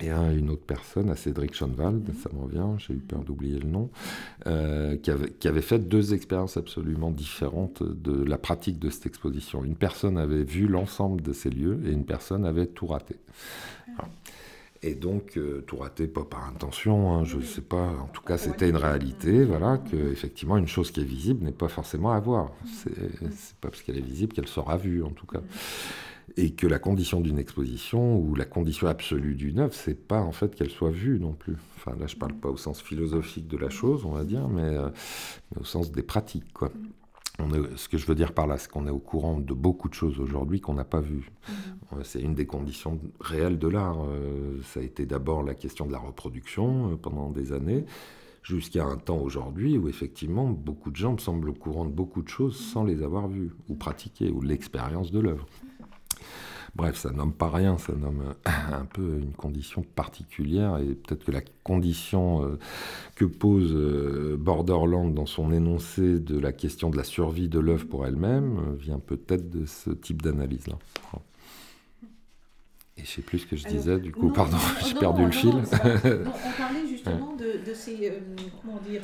et une autre personne, à Cédric Schoenwald, ça m'en vient, j'ai eu peur d'oublier le nom, euh, qui, avait, qui, avait, fait deux expériences absolument différentes de la pratique de cette exposition. Une personne avait vu l'ensemble de ces lieux et une personne avait tout raté. Et donc, euh, tout raté, pas par intention, hein, je ne sais pas, en tout cas, c'était une réalité, voilà, que effectivement, une chose qui est visible n'est pas forcément à voir. C'est pas parce qu'elle est visible qu'elle sera vue, en tout cas et que la condition d'une exposition ou la condition absolue d'une œuvre, c'est pas en fait qu'elle soit vue non plus. Enfin là, je parle pas au sens philosophique de la chose, on va dire, mais, euh, au sens des pratiques, quoi. On est, ce que je veux dire par là, c'est qu'on est au courant de beaucoup de choses aujourd'hui qu'on n'a pas vues. Mm-hmm. C'est une des conditions réelles de l'art. Euh, ça a été d'abord la question de la reproduction euh, pendant des années, jusqu'à un temps aujourd'hui où effectivement beaucoup de gens me semblent au courant de beaucoup de choses sans les avoir vues ou pratiquées, ou l'expérience de l'œuvre. Bref, ça nomme pas rien, ça nomme euh, <coughs> un peu une condition particulière et peut-être que la condition euh, que pose euh, Borderland dans son énoncé de la question de la survie de l'œuvre pour elle-même vient peut-être de ce type d'analyse-là. Et je sais plus ce que je disais, du coup, pardon, <laughs> j'ai perdu le fil. <laughs> on parlait justement de, ces, euh, comment dire,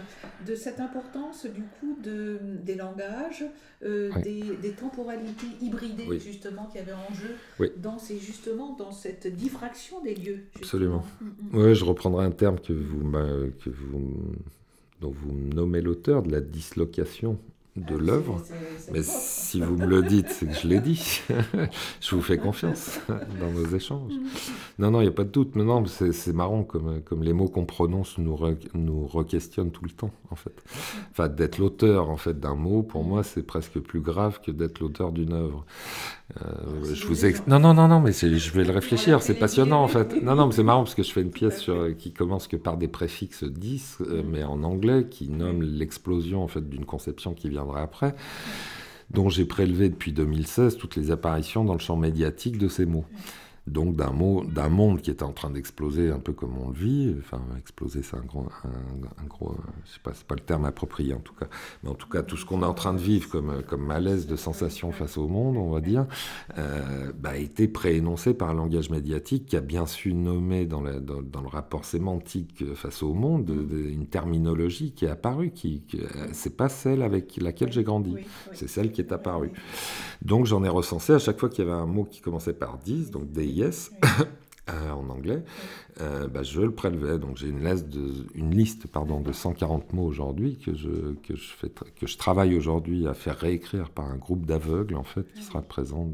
de cette importance du coup de, des langages, euh, des, temporalités hybridées justement qu'il y avait en jeu dans ces justement dans cette diffraction des lieux. Absolument. Mm, mm. Oui, je reprendrai un terme que vous, que vous dont vous nommez l'auteur de la dislocation de l'œuvre. Mais si vous me le dites, c'est que je l'ai dit. <laughs> je vous fais confiance <laughs> dans nos échanges. Non, non, il n'y a pas de doute. Mais non, c'est marrant comme, comme les mots qu'on prononce nous, nous re-questionnent tout le temps, en fait. Enfin, d'être l'auteur, en fait, d'un mot, pour moi, c'est presque plus grave que d'être l'auteur d'une œuvre. Euh, je vous Non, non, non, non, mais je vais le réfléchir, c'est passionnant en fait. Non, non, mais c'est marrant parce que je fais une pièce sur, qui commence que par des préfixes 10, euh, mais en anglais, qui nomme l'explosion en fait d'une conception qui viendra après, dont j'ai prélevé depuis 2016 toutes les apparitions dans le champ médiatique de ces mots donc d'un d'un monde qui est en train d'exploser un peu comme on le vit. Enfin, exploser, c'est un gros, un, gros, je sais pas, c'est pas le terme approprié en tout cas. Mais en tout cas, tout ce qu'on est en train de vivre comme, comme malaise de sensation face au monde, on va dire, euh, bah, a été préénoncé par un langage médiatique qui a bien su nommer dans, dans, dans le rapport sémantique face au monde une terminologie qui est apparue, qui, qui c'est pas celle avec laquelle j'ai grandi, c'est celle qui est apparue. Donc j'en ai recensé à chaque fois qu'il y avait un mot qui commençait par 10, donc des yes euh, en anglais, euh, bah, je le prélevais. Donc j'ai une liste, de, une liste pardon, de 140 mots aujourd'hui que je, que, je fais, que je travaille aujourd'hui à faire réécrire par un groupe d'aveugles en fait qui sera présent.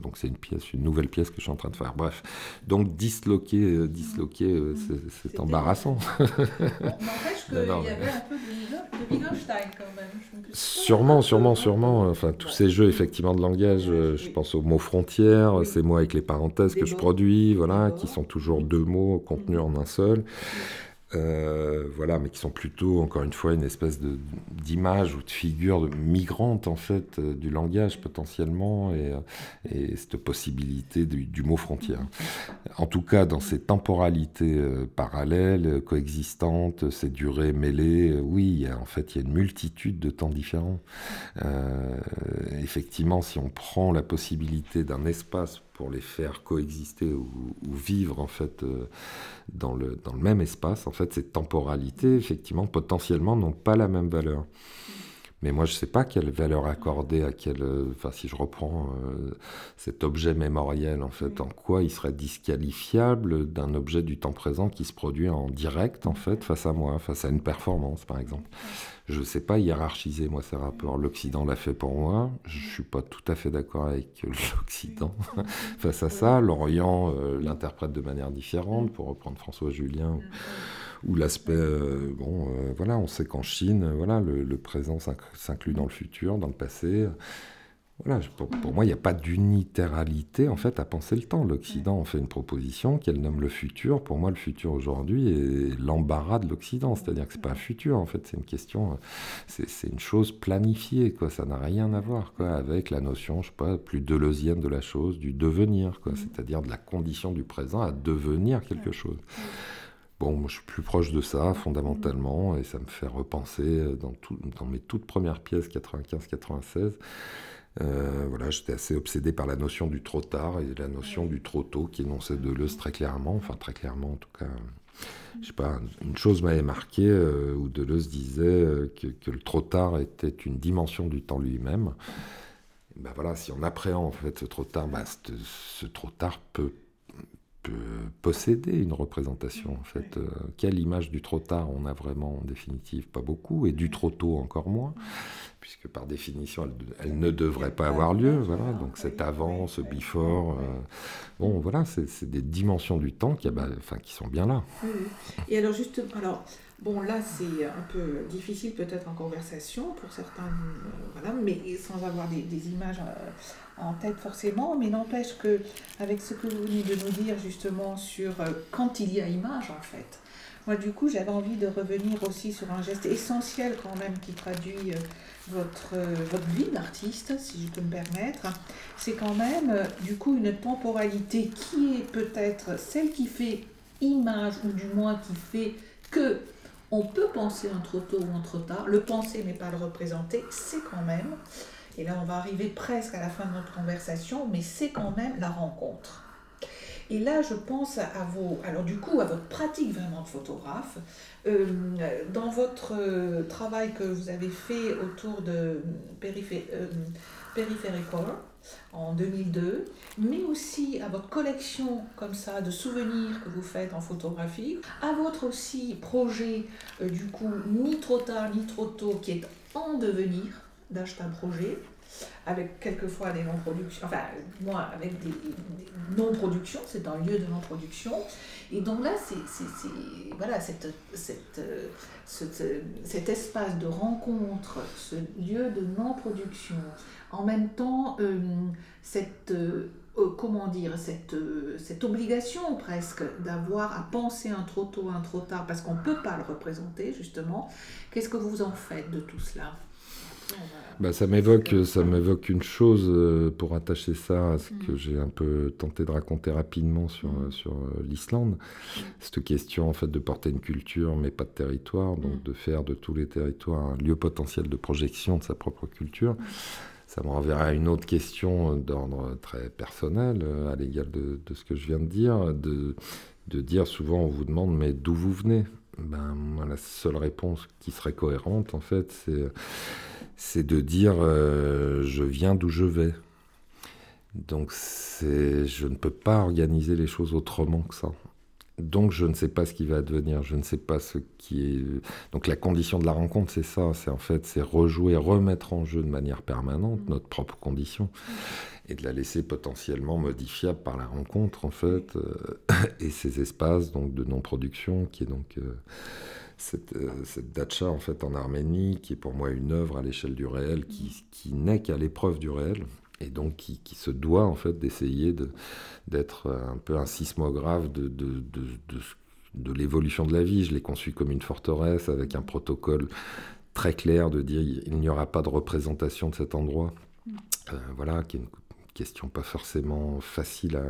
donc c'est une pièce, une nouvelle pièce que je suis en train de faire. Bref, donc disloquer, euh, disloquer, euh, c'est embarrassant. <laughs> N'empêche qu'il y avait un peu de, Wittgenstein quand même. Sûrement, sûrement, sûrement. Enfin tous ces jeux effectivement de langage, je pense aux mots frontières, ces mots avec les parenthèses que je produis, voilà, qui sont toujours deux mots contenu en un seul. Euh, voilà, mais qui sont plutôt, encore une fois, une espèce d'image ou de figure migrante, en fait, euh, du langage potentiellement, et, euh, et cette possibilité du, mot frontière. En tout cas, dans ces temporalités parallèles, coexistantes, ces durées mêlées, oui, en fait, il y a une multitude de temps différents. effectivement, si on prend la possibilité d'un espace pour les faire coexister ou, vivre en fait euh, dans, le, dans le même espace, en fait, ces temporalités, effectivement, potentiellement, n'ont pas la même valeur. Mais moi, je ne sais pas quelle valeur accorder à quel. Euh, enfin, si je reprends euh, cet objet mémoriel, en fait, en quoi il serait disqualifiable d'un objet du temps présent qui se produit en direct, en fait, face à moi, face à une performance, par exemple. Je ne sais pas hiérarchiser, moi, ces rapports. L'Occident l'a fait pour moi. Je ne suis pas tout à fait d'accord avec <laughs> l'Occident face à ça. L'Orient euh, l'interprète de manière différente, pour reprendre François Julien l'aspect, euh, bon, euh, voilà, on sait qu'en Chine, voilà, le, le présent s'inclut dans le futur, dans le passé. Voilà, pour, moi, il n'y a pas d'unitéralité en fait à penser le temps. L'Occident en fait une proposition qu'elle nomme le futur. Pour moi, le futur aujourd'hui est l'embarras de l'Occident, c'est-à-dire que c'est pas un futur en fait, c'est une question, c'est une chose planifiée quoi. Ça n'a rien à voir quoi avec la notion, je sais pas, plus deleuzienne de la chose, du devenir quoi, c'est-à-dire de la condition du présent à devenir quelque chose. Bon, moi, je suis plus proche de ça fondamentalement et ça me fait repenser dans, tout, dans mes toutes premières pièces 95-96 Euh, voilà, j'étais assez obsédé par la notion du trop tard et la notion du trop tôt qui énonçait Deleuze très clairement, enfin très clairement en tout cas. Je sais pas, une chose m'avait marqué euh, où Deleuze disait euh, que, le trop tard était une dimension du temps lui-même. Ben voilà, si on appréhende en fait ce trop tard, ben, ce, trop tard peut, posséder une représentation en fait. quelle image du trop tard on a vraiment en définitive? Pas beaucoup, et du trop tôt encore moins puisque par définition, elle, ne devrait pas avoir lieu. Voilà. Donc cet avant, ce before, euh, bon, voilà, c'est des dimensions du temps qui, bah, enfin, qui sont bien là. Et alors, justement, alors, bon, là, c'est un peu difficile peut-être en conversation pour certains, euh, mais sans avoir des, images euh, en tête forcément, mais n'empêche que avec ce que vous venez de nous dire justement sur quand il y a image, en fait, moi, du coup, j'avais envie de revenir aussi sur un geste essentiel quand même qui traduit votre, euh, votre vie d'artiste, si je peux me permettre, c'est quand même euh, du coup une temporalité qui est peut-être celle qui fait image, ou du moins qui fait que on peut penser un trop tôt ou un trop tard. Le penser mais pas le représenter, c'est quand même, et là on va arriver presque à la fin de notre conversation, mais c'est quand même la rencontre. Et là, je pense à vos, alors du coup, à votre pratique vraiment de photographe. Euh, dans votre euh, travail que vous avez fait autour de euh, en 2002, mais aussi à votre collection comme ça de souvenirs que vous faites en photographie, à votre aussi projet du coup ni trop tard ni trop tôt qui est en devenir d'acheter un projet avec quelquefois des non-productions, enfin, moi, avec des, non-productions, c'est un lieu de non-production. Et donc là, c'est, voilà, cette, cette, cet espace de rencontre, ce lieu de non-production, en même temps, euh, cette, euh, comment dire, cette, cette obligation presque d'avoir à penser un trop tôt, un trop tard, parce qu'on ne peut pas le représenter, justement. Qu'est-ce que vous en faites de tout cela? Bah, ça m'évoque, ça m'évoque une chose euh, pour attacher ça à ce que mm. j'ai un peu tenté de raconter rapidement sur, mm. sur euh, l'Islande. Mm. Cette question en fait de porter une culture mais pas de territoire, donc de faire de tous les territoires un lieu potentiel de projection de sa propre culture. Ça me renverra à une autre question d'ordre très personnel, euh, à l'égal de, ce que je viens de dire, de, dire souvent on vous demande mais d'où vous venez? Ben, la seule réponse qui serait cohérente, en fait, c'est c'est de dire euh, je viens d'où je vais. Donc je ne peux pas organiser les choses autrement que ça. Donc je ne sais pas ce qui va advenir, je ne sais pas ce qui est. Donc la condition de la rencontre, c'est ça, c'est en fait c'est rejouer, remettre en jeu de manière permanente notre propre condition et de la laisser potentiellement modifiable par la rencontre en fait euh, <laughs> et ces espaces donc de non-production qui est donc euh, cette, euh, cette, dacha en fait en Arménie, qui est pour moi une œuvre à l'échelle du réel, qui, qui n'est qu'à l'épreuve du réel, et donc qui, qui, se doit en fait d'essayer d'être un peu un sismographe de, de, de, de, de l'évolution de la vie. Je l'ai conçu comme une forteresse avec un protocole très clair de dire il n'y aura pas de représentation de cet endroit. Mm. Euh, voilà, qui est une question pas forcément facile à,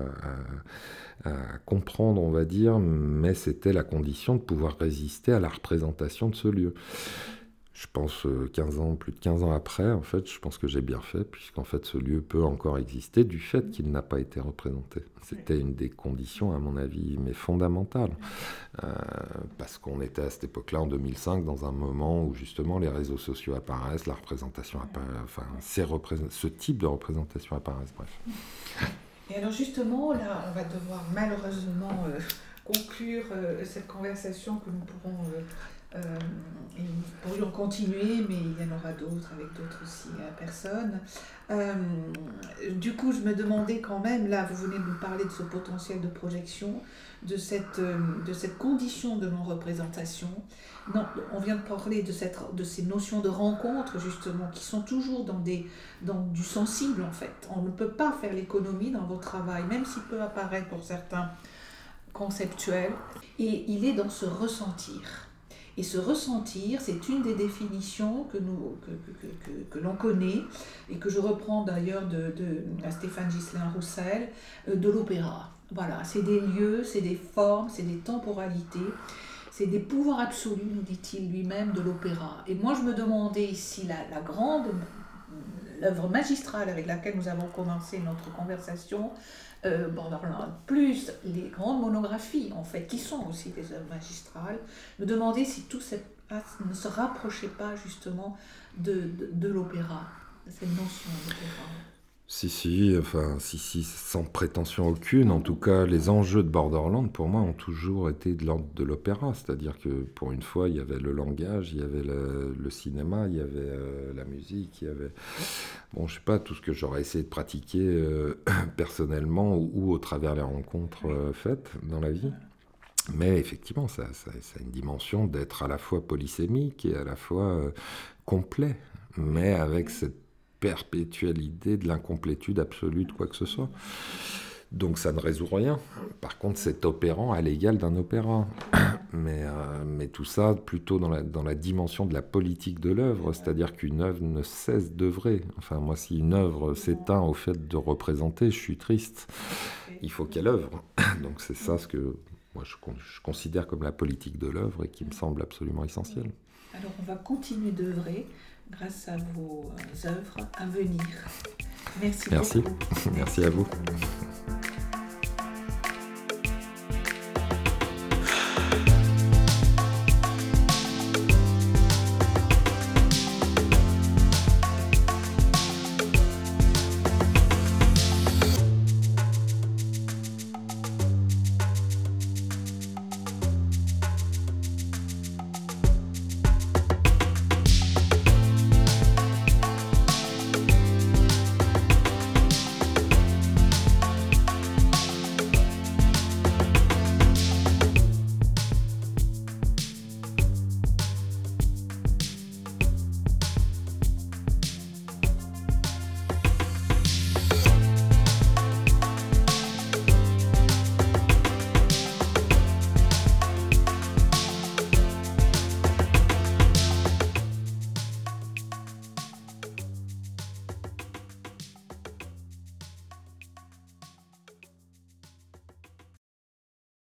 comprendre, on va dire, mais c'était la condition de pouvoir résister à la représentation de ce lieu je pense 15 euh, ans, plus de 15 ans après, en fait, je pense que j'ai bien fait, puisqu'en fait, ce lieu peut encore exister du fait qu'il n'a pas été représenté. C'était une des conditions, à mon avis, mais fondamentales. Euh, parce qu'on était à cette époque-là, en 2005, dans un moment où justement les réseaux sociaux apparaissent, la représentation apparaît, enfin, ce type de représentation apparaissent, bref. Et alors justement, là, on va devoir malheureusement euh, conclure cette conversation que nous pourrons et nous pourrions continuer, mais il y en aura d'autres avec d'autres aussi euh, personnes. Euh, du coup, je me demandais quand même, là, vous venez de nous parler de ce potentiel de projection, de cette, de cette condition de non-représentation. Non, on vient de parler de, cette, de ces notions de rencontre, justement, qui sont toujours dans, des, dans du sensible, en fait. On ne peut pas faire l'économie dans votre travail, même s'il peut apparaître pour certains conceptuel. Et il est dans ce ressentir. Et se ressentir, c'est une des définitions que, nous, que, que, que, l'on connaît et que je reprends d'ailleurs de, de Stéphane Gislain Roussel, euh, de l'opéra. Voilà, c'est des lieux, c'est des formes, c'est des temporalités, c'est des pouvoirs absolus, nous dit-il lui-même, de l'opéra. Et moi, je me demandais ici la, la grande l'œuvre magistrale avec laquelle nous avons commencé notre conversation, euh, plus les grandes monographies, en fait, qui sont aussi des œuvres magistrales, me demander si tout cette, ne se rapprochait pas justement de, de, l'opéra, de cette notion d'opéra. Si, si, enfin, si, si, sans prétention aucune. En tout cas, les enjeux de Borderland, pour moi, ont toujours été de l'ordre de l'opéra. C'est-à-dire que, pour une fois, il y avait le langage, il y avait le, cinéma, il y avait euh, la musique, il y avait... Bon, je sais pas, tout ce que j'aurais essayé de pratiquer euh, <clears throat> personnellement ou, au travers les rencontres euh, faites dans la vie. Mais effectivement, ça, ça, ça a une dimension d'être à la fois polysémique et à la fois complet, mais avec cette perpétualité de l'incomplétude absolue de quoi que ce soit. Donc ça ne résout rien. Par contre, c'est opérant à l'égal d'un opéra. <coughs> Mais, euh, mais tout ça plutôt dans la, dimension de la politique de l'œuvre, c'est-à-dire qu'une œuvre ne cesse d'œuvrer. Enfin, moi, si une œuvre s'éteint au fait de représenter, je suis triste. Il faut qu'elle œuvre. <coughs> Donc c'est ça ce que moi je, je considère comme la politique de l'œuvre et qui me semble absolument essentiel. Alors on va continuer d'œuvrer grâce à vos œuvres à venir. Merci, Merci. beaucoup. <laughs> Merci à vous.